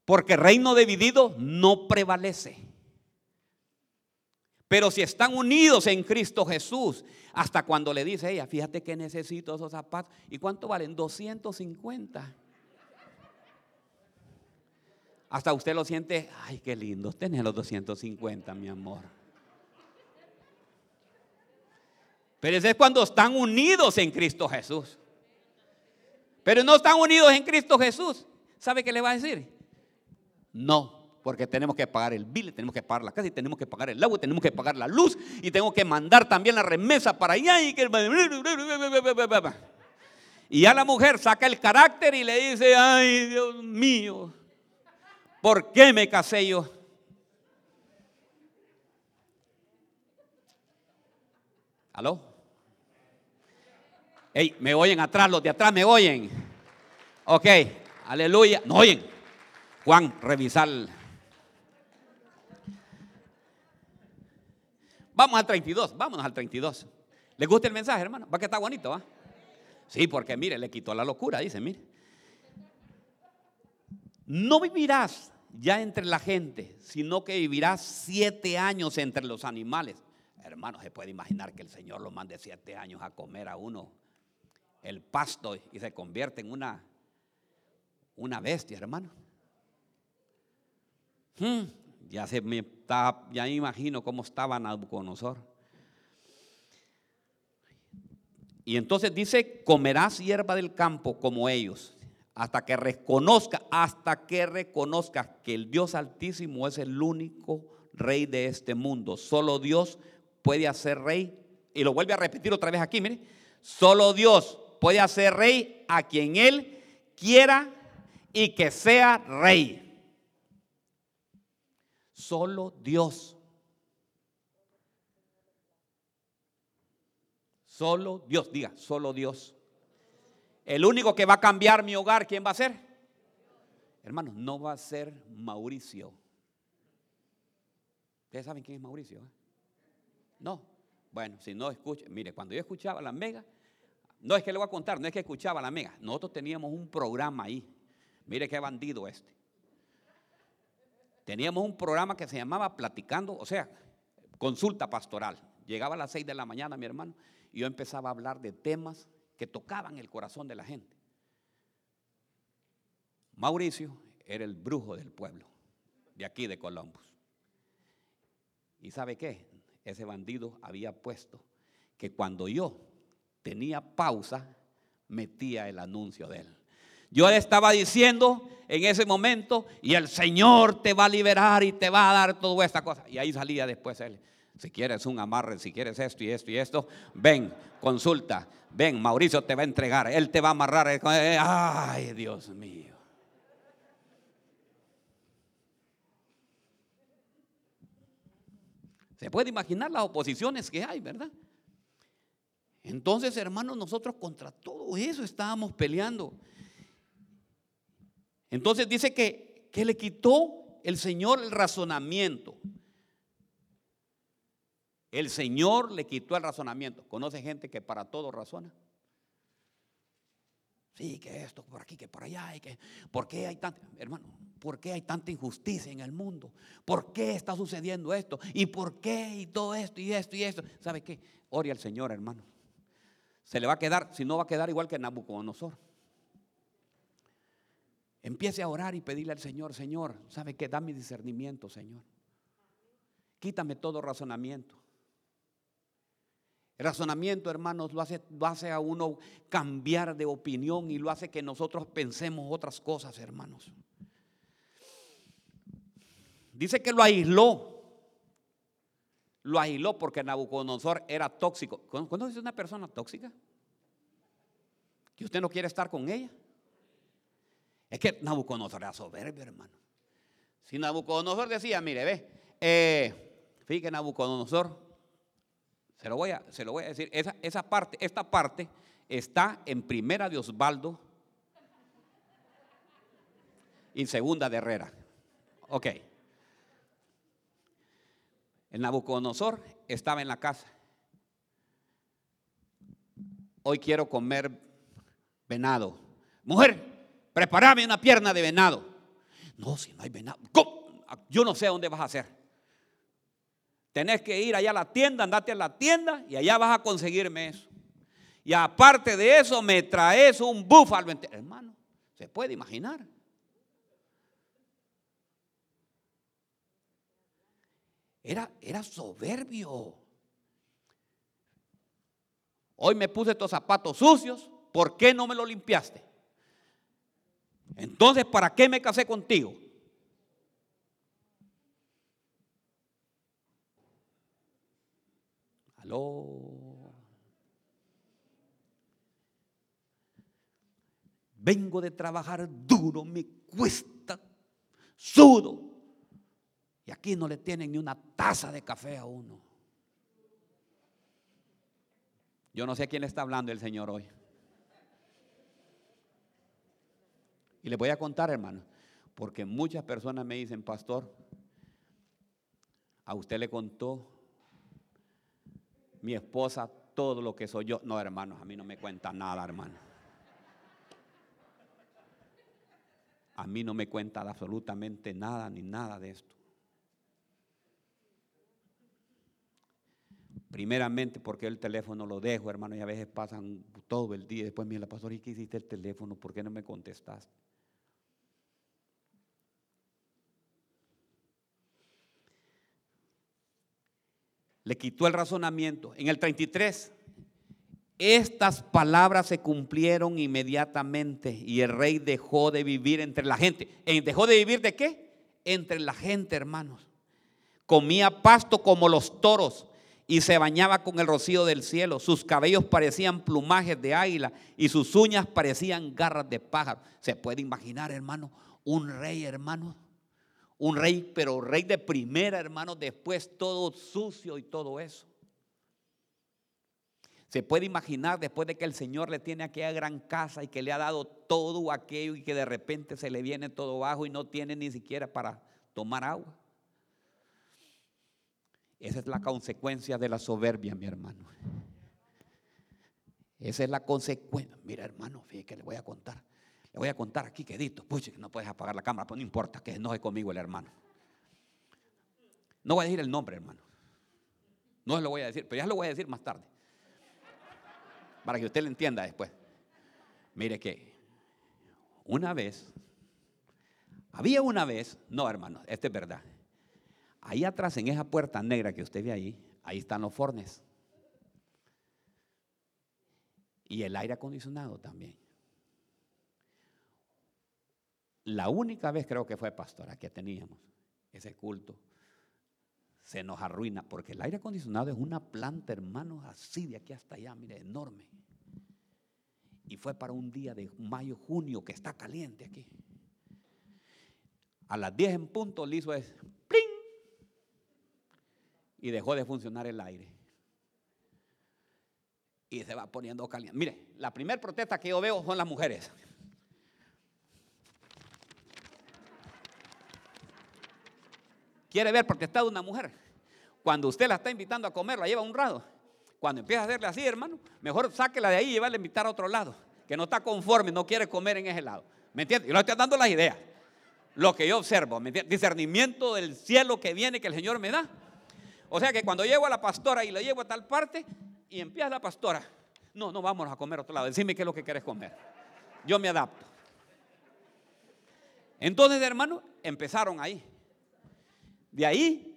Porque reino dividido no prevalece. Pero si están unidos en Cristo Jesús, hasta cuando le dice ella, fíjate que necesito esos zapatos. ¿Y cuánto valen? 250. Hasta usted lo siente, ay, qué lindo tener los 250, mi amor. Pero eso es cuando están unidos en Cristo Jesús. Pero no están unidos en Cristo Jesús. ¿Sabe qué le va a decir? No, porque tenemos que pagar el bill, tenemos que pagar la casa y tenemos que pagar el agua, y tenemos que pagar la luz y tengo que mandar también la remesa para allá y que y ya la mujer saca el carácter y le dice, "Ay, Dios mío, ¿por qué me casé yo?" ¿Aló? Ey, me oyen atrás, los de atrás me oyen. Ok, aleluya. No oyen. Juan, revisar. Vamos al 32, vámonos al 32. ¿Les gusta el mensaje, hermano? Va que está bonito, ¿va? Sí, porque mire, le quitó la locura, dice, mire. No vivirás ya entre la gente, sino que vivirás siete años entre los animales. Hermano, se puede imaginar que el Señor lo mande siete años a comer a uno el pasto y se convierte en una, una bestia, hermano. Hmm, ya se me está, ya me imagino cómo estaba Nabucodonosor. Y entonces dice, comerás hierba del campo como ellos, hasta que reconozca, hasta que reconozca que el Dios Altísimo es el único rey de este mundo. Solo Dios puede hacer rey. Y lo vuelve a repetir otra vez aquí, mire. Solo Dios puede hacer rey a quien Él quiera y que sea rey. Solo Dios. Solo Dios, diga, solo Dios. El único que va a cambiar mi hogar, ¿quién va a ser? Hermanos, no va a ser Mauricio. ¿Ustedes saben quién es Mauricio? Eh? No. Bueno, si no escucha, mire, cuando yo escuchaba la mega, no es que le voy a contar, no es que escuchaba la mega. Nosotros teníamos un programa ahí. Mire qué bandido este. Teníamos un programa que se llamaba Platicando, o sea, consulta pastoral. Llegaba a las 6 de la mañana, mi hermano, y yo empezaba a hablar de temas que tocaban el corazón de la gente. Mauricio era el brujo del pueblo, de aquí de Columbus. ¿Y sabe qué? Ese bandido había puesto que cuando yo tenía pausa, metía el anuncio de él. Yo le estaba diciendo en ese momento, y el Señor te va a liberar y te va a dar toda esta cosa. Y ahí salía después él. Si quieres un amarre, si quieres esto y esto y esto, ven, consulta, ven, Mauricio te va a entregar, él te va a amarrar. Ay, Dios mío. Se puede imaginar las oposiciones que hay, ¿verdad? Entonces, hermanos, nosotros contra todo eso estábamos peleando. Entonces dice que, que le quitó el Señor el razonamiento. El Señor le quitó el razonamiento. ¿Conoce gente que para todo razona? Sí, que esto, por aquí, que por allá, y que, ¿por qué hay tanta, hermano, por qué hay tanta injusticia en el mundo? ¿Por qué está sucediendo esto? ¿Y por qué? Y todo esto, y esto, y esto. ¿Sabe qué? Ore al Señor, hermano. Se le va a quedar, si no va a quedar igual que Nabucodonosor. Empiece a orar y pedirle al Señor, Señor, ¿sabe qué? Dame discernimiento, Señor. Quítame todo razonamiento. El razonamiento, hermanos, lo hace, lo hace a uno cambiar de opinión y lo hace que nosotros pensemos otras cosas, hermanos. Dice que lo aisló. Lo aisló porque Nabucodonosor era tóxico. ¿Cuándo dice una persona tóxica? Que usted no quiere estar con ella. Es que Nabucodonosor era soberbio, hermano. Si Nabucodonosor decía, mire, ve, eh, fíjate Nabucodonosor se lo voy a, se lo voy a decir. Esa, esa parte, esta parte está en primera de Osvaldo y segunda de Herrera. Ok. El Nabucodonosor estaba en la casa. Hoy quiero comer venado. Mujer, prepárame una pierna de venado. No, si no hay venado. Yo no sé dónde vas a hacer. Tenés que ir allá a la tienda, andate a la tienda y allá vas a conseguirme eso. Y aparte de eso, me traes un búfalo. Hermano, se puede imaginar. Era, era soberbio. Hoy me puse estos zapatos sucios, ¿por qué no me los limpiaste? Entonces, ¿para qué me casé contigo? Aló. Vengo de trabajar duro, me cuesta, sudo. Y aquí no le tienen ni una taza de café a uno. Yo no sé a quién le está hablando el Señor hoy. Y le voy a contar, hermano, porque muchas personas me dicen, pastor, a usted le contó mi esposa todo lo que soy yo. No, hermanos, a mí no me cuenta nada, hermano. A mí no me cuenta absolutamente nada ni nada de esto. Primeramente porque el teléfono lo dejo, hermano, y a veces pasan todo el día. Después me la pastora, ¿y qué hiciste el teléfono? ¿Por qué no me contestaste? le quitó el razonamiento. En el 33, estas palabras se cumplieron inmediatamente y el rey dejó de vivir entre la gente. ¿Dejó de vivir de qué? Entre la gente, hermanos. Comía pasto como los toros y se bañaba con el rocío del cielo. Sus cabellos parecían plumajes de águila y sus uñas parecían garras de pájaro. Se puede imaginar, hermano, un rey, hermano, un rey, pero rey de primera, hermano, después todo sucio y todo eso. Se puede imaginar después de que el Señor le tiene aquella gran casa y que le ha dado todo aquello y que de repente se le viene todo bajo y no tiene ni siquiera para tomar agua. Esa es la consecuencia de la soberbia, mi hermano. Esa es la consecuencia. Mira, hermano, fíjate que le voy a contar. Le voy a contar aquí quedito. Pucha, que no puedes apagar la cámara, pues no importa, que no es conmigo el hermano. No voy a decir el nombre, hermano. No se lo voy a decir, pero ya lo voy a decir más tarde. Para que usted lo entienda después. Mire que una vez, había una vez, no hermano, esta es verdad. Ahí atrás, en esa puerta negra que usted ve ahí, ahí están los fornes. Y el aire acondicionado también. La única vez creo que fue pastora que teníamos ese culto, se nos arruina, porque el aire acondicionado es una planta, hermanos, así de aquí hasta allá, mire, enorme. Y fue para un día de mayo, junio, que está caliente aquí. A las 10 en punto le hizo es. Y dejó de funcionar el aire. Y se va poniendo caliente. Mire, la primera protesta que yo veo son las mujeres. quiere ver de una mujer. Cuando usted la está invitando a comer, la lleva un lado. Cuando empieza a hacerle así, hermano, mejor sáquela de ahí y llevarle a invitar a otro lado. Que no está conforme, no quiere comer en ese lado. ¿Me entiende? Yo le estoy dando las ideas. Lo que yo observo, discernimiento del cielo que viene, que el Señor me da. O sea que cuando llego a la pastora y la llevo a tal parte y empieza la pastora, no, no vamos a comer a otro lado. Decime qué es lo que quieres comer. Yo me adapto. Entonces, hermano, empezaron ahí. De ahí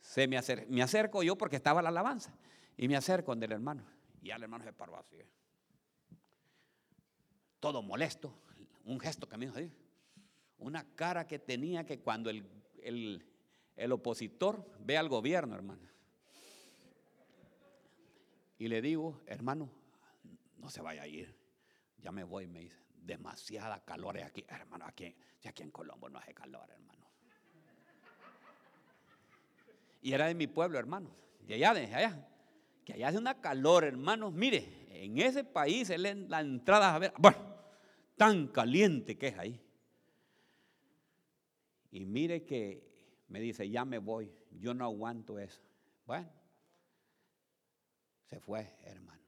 se me, acerco yo porque estaba la alabanza. Y me acerco del hermano. Y al hermano se paró así. Todo molesto. Un gesto que me dijo Una cara que tenía que cuando el opositor ve al gobierno, hermano. Y le digo, hermano, no se vaya a ir. Ya me voy, me dice. Demasiada calor aquí. Hermano, aquí, aquí en Colombo no hace calor, hermano. Y era de mi pueblo, hermanos. De allá, de allá. Que allá hace una calor, hermanos. Mire, en ese país es la entrada a ver. Bueno, tan caliente que es ahí. Y mire que me dice, ya me voy. Yo no aguanto eso. Bueno, se fue, hermano.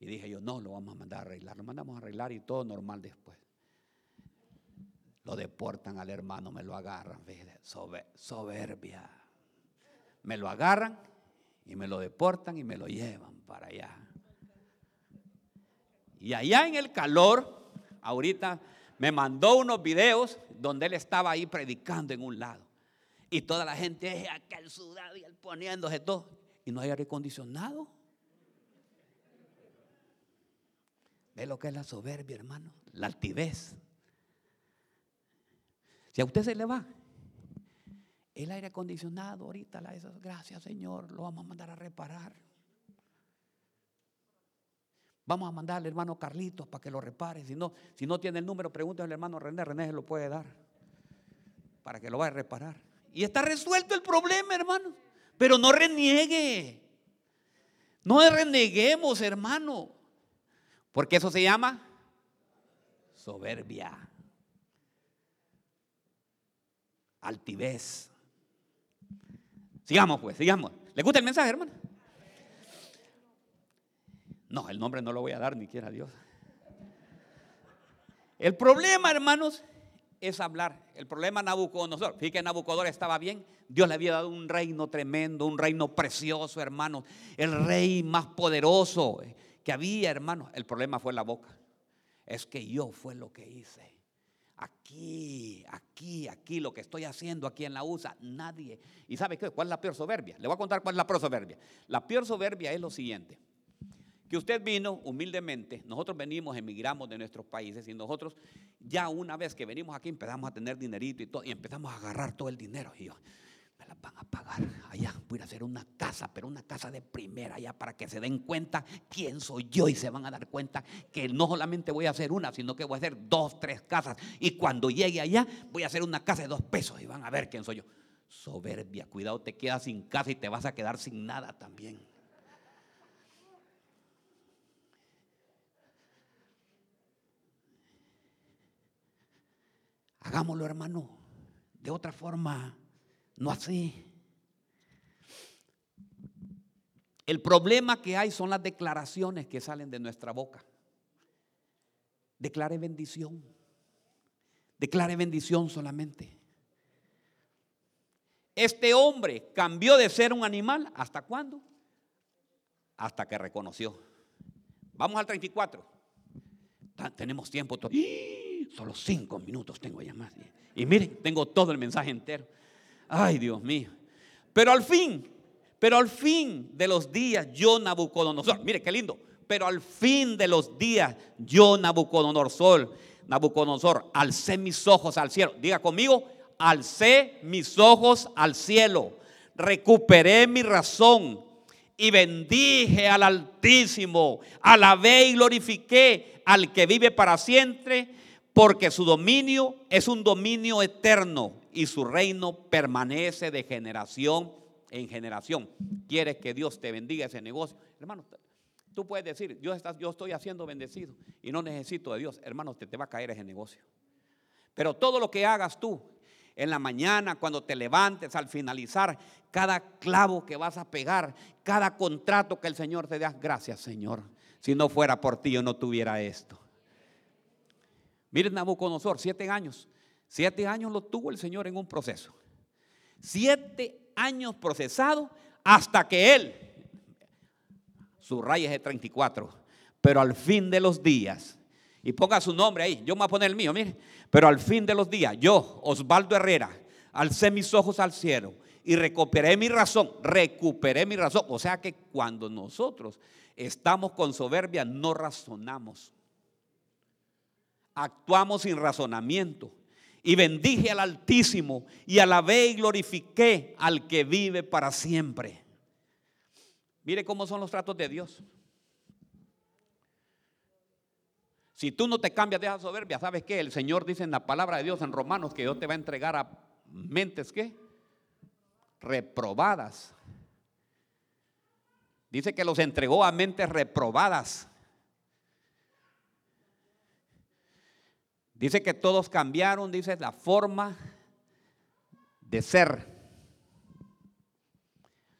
Y dije yo, no, lo vamos a mandar a arreglar. Lo mandamos a arreglar y todo normal después. Lo deportan al hermano, me lo agarran. Soberbia me lo agarran y me lo deportan y me lo llevan para allá. Y allá en el calor, ahorita me mandó unos videos donde él estaba ahí predicando en un lado. Y toda la gente, es aquel sudado y él poniéndose todo. Y no hay aire acondicionado. ¿Ve lo que es la soberbia, hermano? La altivez. Si a usted se le va, el aire acondicionado ahorita, la, gracias Señor, lo vamos a mandar a reparar. Vamos a mandar al hermano Carlitos para que lo repare. Si no, si no tiene el número, pregúntale al hermano René. René se lo puede dar para que lo vaya a reparar. Y está resuelto el problema, hermano. Pero no reniegue. No reneguemos, hermano. Porque eso se llama soberbia. Altivez. Sigamos pues, sigamos. ¿Le gusta el mensaje, hermano? No, el nombre no lo voy a dar ni quiera Dios. El problema, hermanos, es hablar. El problema Nabucodonosor. Fíjate que Nabucodonosor estaba bien. Dios le había dado un reino tremendo, un reino precioso, hermanos. El rey más poderoso que había, hermanos. El problema fue la boca. Es que yo fue lo que hice. Aquí, aquí, aquí, lo que estoy haciendo aquí en la USA, nadie. ¿Y sabe qué? ¿Cuál es la peor soberbia? Le voy a contar cuál es la peor soberbia. La peor soberbia es lo siguiente que usted vino humildemente, nosotros venimos, emigramos de nuestros países y nosotros ya una vez que venimos aquí empezamos a tener dinerito y todo y empezamos a agarrar todo el dinero y yo, me las van a pagar allá, voy a hacer una casa, pero una casa de primera allá para que se den cuenta quién soy yo y se van a dar cuenta que no solamente voy a hacer una, sino que voy a hacer dos, tres casas y cuando llegue allá voy a hacer una casa de dos pesos y van a ver quién soy yo. Soberbia, cuidado, te quedas sin casa y te vas a quedar sin nada también. Hagámoslo, hermano, de otra forma, no así. El problema que hay son las declaraciones que salen de nuestra boca. Declare bendición. Declare bendición solamente. Este hombre cambió de ser un animal. ¿Hasta cuándo? Hasta que reconoció. Vamos al 34. Tenemos tiempo. todavía. Solo cinco minutos tengo ya más. Y miren, tengo todo el mensaje entero. Ay, Dios mío. Pero al fin, pero al fin de los días, yo Nabucodonosor, mire qué lindo. Pero al fin de los días, yo Nabucodonosor, Nabucodonosor, alcé mis ojos al cielo. Diga conmigo, alcé mis ojos al cielo. Recuperé mi razón y bendije al Altísimo. Alabé y glorifiqué al que vive para siempre porque su dominio es un dominio eterno y su reino permanece de generación en generación. ¿Quieres que Dios te bendiga ese negocio? Hermano, tú puedes decir, yo, yo estoy haciendo bendecido y no necesito de Dios. Hermano, te, te va a caer ese negocio. Pero todo lo que hagas tú, en la mañana, cuando te levantes, al finalizar, cada clavo que vas a pegar, cada contrato que el Señor te da, gracias Señor. Si no fuera por ti, yo no tuviera esto. Miren Nabucodonosor, siete años. Siete años lo tuvo el Señor en un proceso. Siete años procesado hasta que Él, su rayo es de 34, pero al fin de los días, y ponga su nombre ahí, yo me voy a poner el mío, mire, pero al fin de los días, yo, Osvaldo Herrera, alcé mis ojos al cielo y recuperé mi razón, recuperé mi razón. O sea que cuando nosotros estamos con soberbia, no razonamos actuamos sin razonamiento. Y bendije al Altísimo y alabé y glorifiqué al que vive para siempre. Mire cómo son los tratos de Dios. Si tú no te cambias de esa soberbia, ¿sabes qué? El Señor dice en la palabra de Dios en Romanos que Dios te va a entregar a mentes ¿qué? reprobadas. Dice que los entregó a mentes reprobadas. Dice que todos cambiaron, dice, la forma de ser.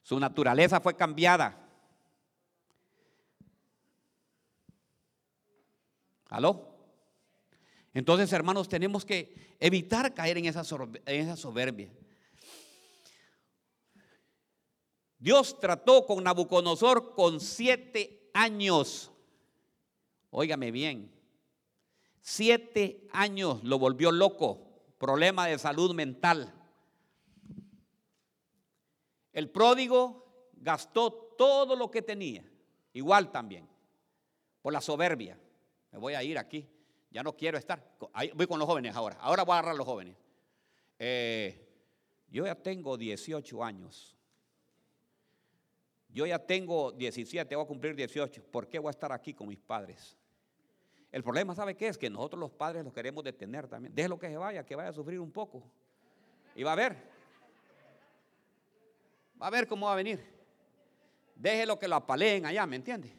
Su naturaleza fue cambiada. ¿Aló? Entonces, hermanos, tenemos que evitar caer en esa, soberbia. Dios trató con Nabucodonosor con siete años. Óigame bien. Siete años lo volvió loco, problema de salud mental. El pródigo gastó todo lo que tenía, igual también, por la soberbia. Me voy a ir aquí, ya no quiero estar. voy con los jóvenes ahora, ahora voy a agarrar a los jóvenes. Eh, yo ya tengo 18 años. Yo ya tengo 17, voy a cumplir 18. ¿Por qué voy a estar aquí con mis padres? El problema, ¿sabe qué es? Que nosotros los padres los queremos detener también. Déjelo que se vaya, que vaya a sufrir un poco. Y va a ver. Va a ver cómo va a venir. Déjelo que lo apaleen allá, ¿me entiende?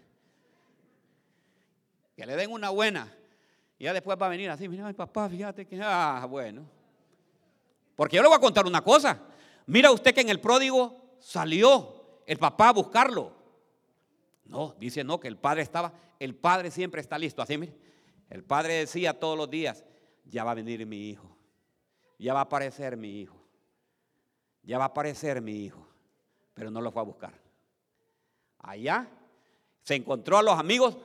Que le den una buena. Y ya después va a venir así, mira, mi papá, fíjate que, ah, bueno. Porque yo le voy a contar una cosa. Mira usted que en el pródigo salió el papá a buscarlo. No, dice no, que el padre estaba, el padre siempre está listo. Así, mire, el padre decía todos los días, ya va a venir mi hijo, ya va a aparecer mi hijo, ya va a aparecer mi hijo, pero no lo fue a buscar. Allá se encontró a los amigos,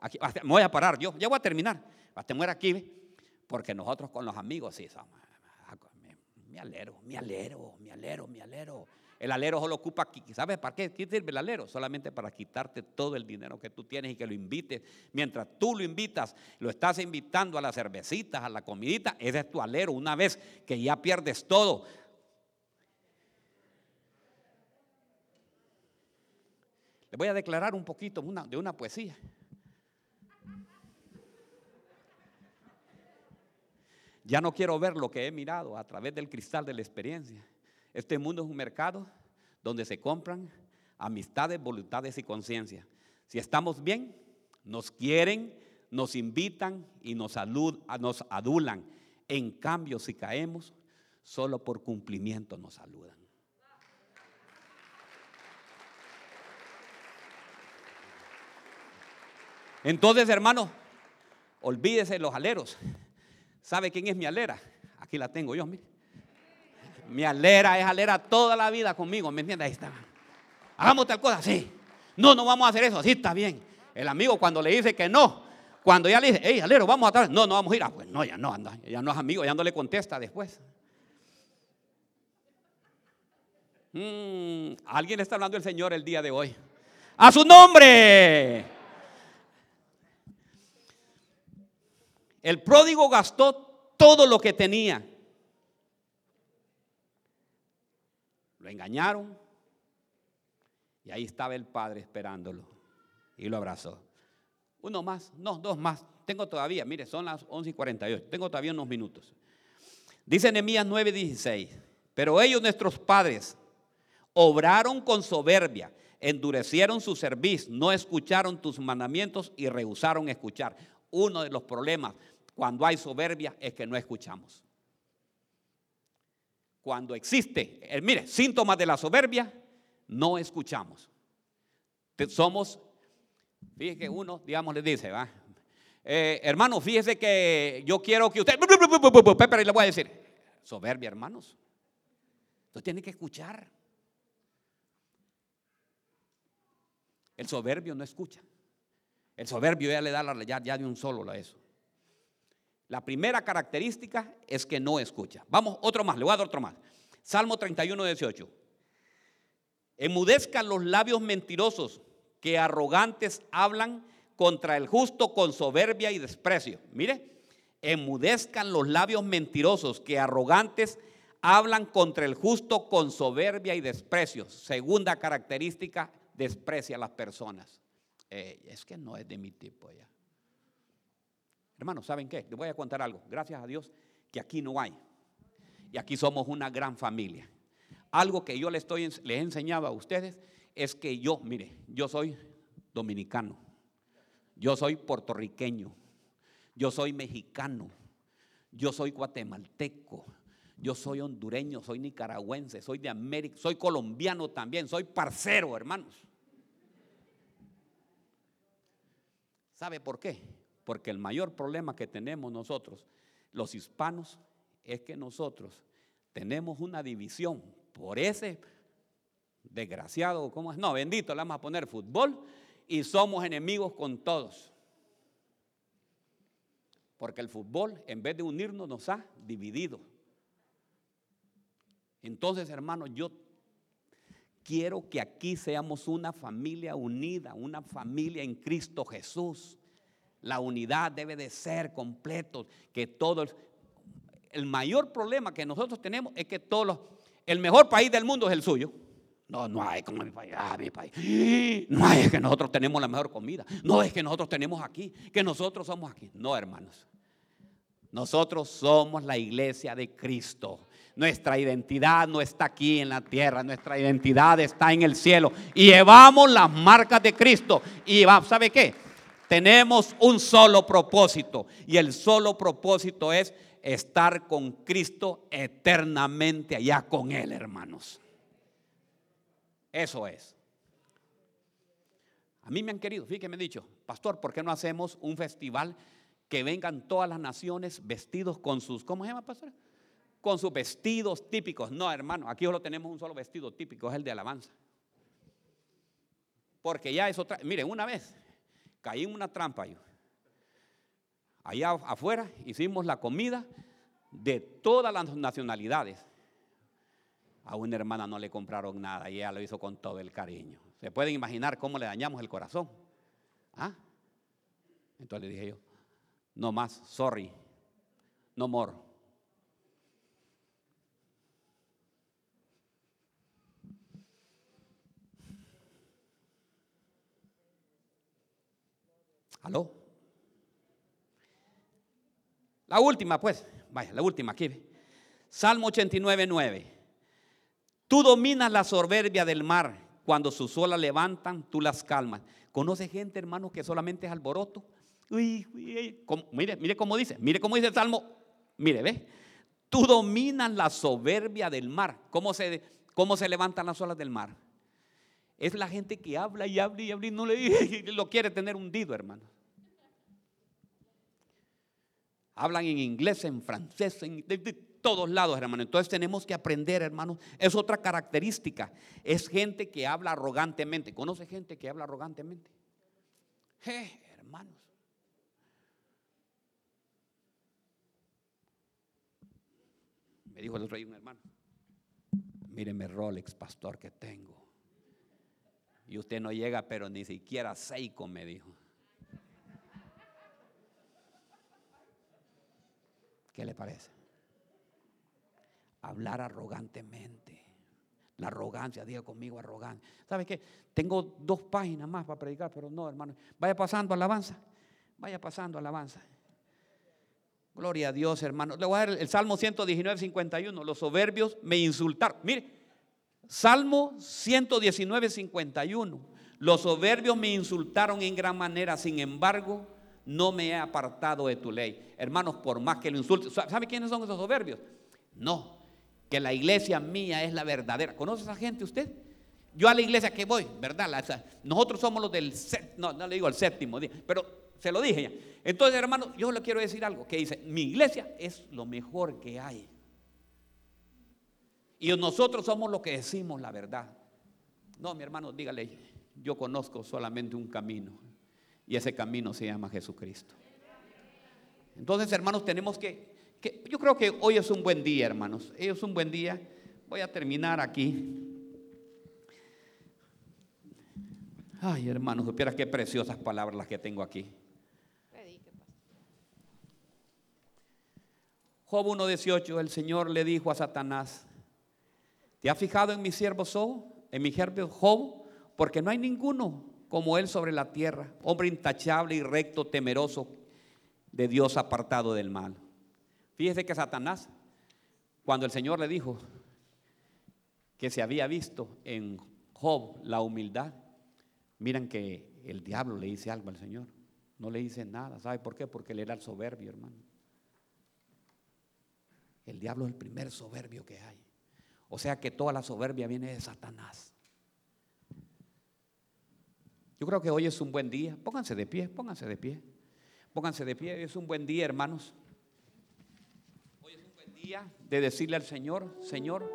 aquí, me voy a parar, yo ya voy a terminar, hasta muera aquí, porque nosotros con los amigos sí somos, mi alero, mi alero, mi alero, mi alero. El alero solo ocupa, ¿sabes para qué? ¿Qué sirve el alero? Solamente para quitarte todo el dinero que tú tienes y que lo invites. Mientras tú lo invitas, lo estás invitando a las cervecitas, a la comidita, ese es tu alero. Una vez que ya pierdes todo, Le voy a declarar un poquito de una poesía. Ya no quiero ver lo que he mirado a través del cristal de la experiencia. Este mundo es un mercado donde se compran amistades, voluntades y conciencia. Si estamos bien, nos quieren, nos invitan y nos, nos adulan. En cambio, si caemos, solo por cumplimiento nos saludan. Entonces, hermano, olvídese de los aleros. ¿Sabe quién es mi alera? Aquí la tengo yo, mire. Mi alera es alera toda la vida conmigo, ¿me entiendes? Ahí está. Hagamos tal cosa, sí. No, no vamos a hacer eso, sí, está bien. El amigo cuando le dice que no, cuando ya le dice, hey, alero, vamos a estar, no, no vamos a ir. Ah, pues no, ya no anda, ya no es amigo, ya no le contesta después. Mm, alguien está hablando el Señor el día de hoy. A su nombre. El pródigo gastó todo lo que tenía. Lo engañaron y ahí estaba el padre esperándolo y lo abrazó. Uno más, no, dos más. Tengo todavía, mire, son las 11 y 48. Tengo todavía unos minutos. Dice Nehemías 9:16. Pero ellos, nuestros padres, obraron con soberbia, endurecieron su servicio, no escucharon tus mandamientos y rehusaron escuchar. Uno de los problemas cuando hay soberbia es que no escuchamos. Cuando existe, eh, mire, síntomas de la soberbia, no escuchamos. Somos, fíjese que uno, digamos, le dice, va, eh, hermano, fíjese que yo quiero que usted, pero le voy a decir, soberbia, hermanos. Entonces tiene que escuchar. El soberbio no escucha. El soberbio ya le da la ya, ya de un solo a eso. La primera característica es que no escucha. Vamos, otro más, le voy a dar otro más. Salmo 31, 18. Emudezcan los labios mentirosos que arrogantes hablan contra el justo con soberbia y desprecio. Mire, emudezcan los labios mentirosos que arrogantes hablan contra el justo con soberbia y desprecio. Segunda característica, desprecia a las personas. Eh, es que no es de mi tipo ya. Hermanos, ¿saben qué? Les voy a contar algo. Gracias a Dios que aquí no hay. Y aquí somos una gran familia. Algo que yo les, estoy, les he enseñado a ustedes es que yo, mire, yo soy dominicano, yo soy puertorriqueño, yo soy mexicano, yo soy guatemalteco, yo soy hondureño, soy nicaragüense, soy de América, soy colombiano también, soy parcero, hermanos. ¿Sabe por qué? Porque el mayor problema que tenemos nosotros, los hispanos, es que nosotros tenemos una división por ese desgraciado, ¿cómo es? No, bendito, le vamos a poner fútbol y somos enemigos con todos. Porque el fútbol, en vez de unirnos, nos ha dividido. Entonces, hermanos, yo quiero que aquí seamos una familia unida, una familia en Cristo Jesús. La unidad debe de ser completo, que todos el mayor problema que nosotros tenemos es que todos el mejor país del mundo es el suyo. No, no hay como mi país. Ah, mi país. No hay, es que nosotros tenemos la mejor comida. No es que nosotros tenemos aquí, que nosotros somos aquí. No, hermanos. Nosotros somos la iglesia de Cristo. Nuestra identidad no está aquí en la tierra, nuestra identidad está en el cielo. Y llevamos las marcas de Cristo. Y ¿sabe qué? Tenemos un solo propósito. Y el solo propósito es estar con Cristo eternamente allá con Él, hermanos. Eso es. A mí me han querido, fíjate, me han dicho, pastor, ¿por qué no hacemos un festival que vengan todas las naciones vestidos con sus, ¿cómo se llama, pastor? Con sus vestidos típicos. No, hermano, aquí solo tenemos un solo vestido típico, es el de alabanza. Porque ya es otra, miren, una vez caí en una trampa yo. Allá afuera hicimos la comida de todas las nacionalidades. A una hermana no le compraron nada y ella lo hizo con todo el cariño. ¿Se pueden imaginar cómo le dañamos el corazón? ¿Ah? Entonces le dije yo, no más, sorry, no more. ¿Aló? La última, pues, vaya, la última aquí. Salmo 89, 9. Tú dominas la soberbia del mar. Cuando sus olas levantan, tú las calmas. ¿Conoce gente, hermano, que solamente es alboroto? Uy, mire, mire cómo dice, mire cómo dice el Salmo. Mire, ve. Tú dominas la soberbia del mar. ¿Cómo se, cómo se levantan las olas del mar? Es la gente que habla y habla y habla y no le lo quiere tener hundido, hermano. Hablan en inglés, en francés, en de, todos lados, hermano. Entonces tenemos que aprender, hermano. Es otra característica. Es gente que habla arrogantemente. ¿Conoce gente que habla arrogantemente? Eh, hermanos. Me dijo el otro día un hermano. Míreme Rolex, pastor, que tengo. Y usted no llega, pero ni siquiera Seiko, me dijo. ¿Qué le parece? Hablar arrogantemente. La arrogancia, diga conmigo arrogancia. ¿Sabe qué? Tengo dos páginas más para predicar, pero no, hermano. Vaya pasando alabanza. Vaya pasando alabanza. Gloria a Dios, hermano. Le voy a dar el Salmo 119, 51. Los soberbios me insultaron. Mire, Salmo 119, 51. Los soberbios me insultaron en gran manera, sin embargo, no me he apartado de tu ley. Hermanos, por más que lo insulte, ¿sabe quiénes son esos soberbios? No, que la iglesia mía es la verdadera. ¿Conoce a esa gente usted? Yo a la iglesia que voy, ¿verdad? nosotros somos los del, no, no le digo el séptimo día, pero se lo dije ya. Entonces, hermanos, yo le quiero decir algo, que dice, mi iglesia es lo mejor que hay. Y nosotros somos los que decimos la verdad. No, mi hermano, dígale, yo conozco solamente un camino. Y ese camino se llama Jesucristo. Entonces, hermanos, tenemos que, yo creo que hoy es un buen día, hermanos. Hoy es un buen día. Voy a terminar aquí. Ay, hermanos, supiera qué preciosas palabras las que tengo aquí. Job 1.18, el Señor le dijo a Satanás, ¿te has fijado en mi siervo Job, en mi siervo Job? Porque no hay ninguno como él sobre la tierra, hombre intachable y recto, temeroso de Dios apartado del mal. Fíjese que Satanás, cuando el Señor le dijo que se había visto en Job la humildad, miran que el diablo le dice algo al Señor. No le dice nada. ¿Sabe por qué? Porque él era el soberbio, hermano. El diablo es el primer soberbio que hay. O sea que toda la soberbia viene de Satanás. Yo creo que hoy es un buen día. Pónganse de pie, pónganse de pie. Pónganse de pie, es un buen día, hermanos. Hoy es un buen día de decirle al Señor, Señor,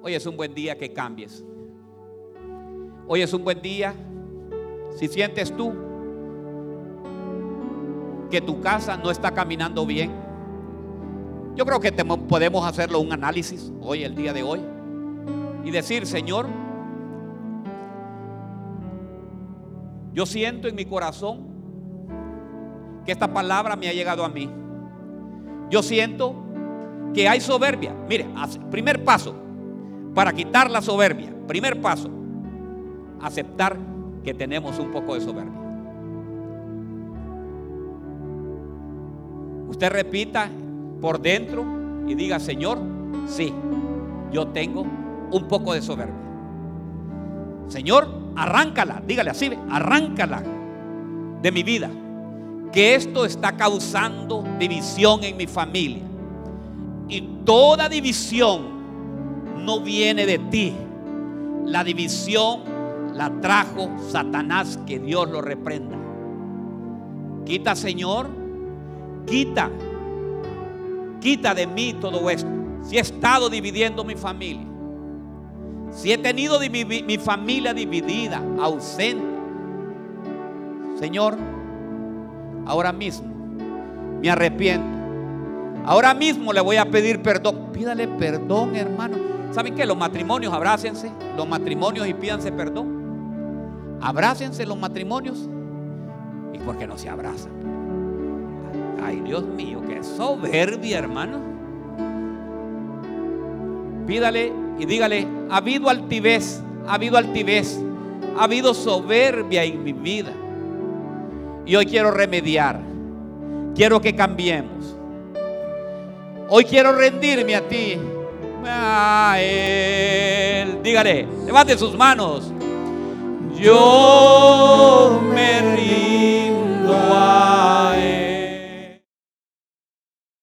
hoy es un buen día que cambies. Hoy es un buen día, si sientes tú que tu casa no está caminando bien. Yo creo que podemos hacerlo un análisis hoy, el día de hoy, y decir, Señor, Yo siento en mi corazón que esta palabra me ha llegado a mí. Yo siento que hay soberbia. Mire, primer paso, para quitar la soberbia. Primer paso, aceptar que tenemos un poco de soberbia. Usted repita por dentro y diga, Señor, sí, yo tengo un poco de soberbia. Señor, arráncala, dígale así, arráncala de mi vida. Que esto está causando división en mi familia. Y toda división no viene de ti. La división la trajo Satanás, que Dios lo reprenda. Quita, Señor, quita, quita de mí todo esto. Si he estado dividiendo mi familia, si he tenido mi, mi familia dividida, ausente, Señor, ahora mismo me arrepiento. Ahora mismo le voy a pedir perdón. Pídale perdón, hermano. ¿Saben qué? Los matrimonios, abrácense. Los matrimonios y pídanse perdón. Abrácense los matrimonios. ¿Y por qué no se abrazan? Ay, Dios mío, qué soberbia, hermano. Pídale y dígale, ha habido altivez, ha habido altivez, ha habido soberbia en mi vida. Y hoy quiero remediar. Quiero que cambiemos. Hoy quiero rendirme a ti. A él. Dígale, levante sus manos. Yo me río.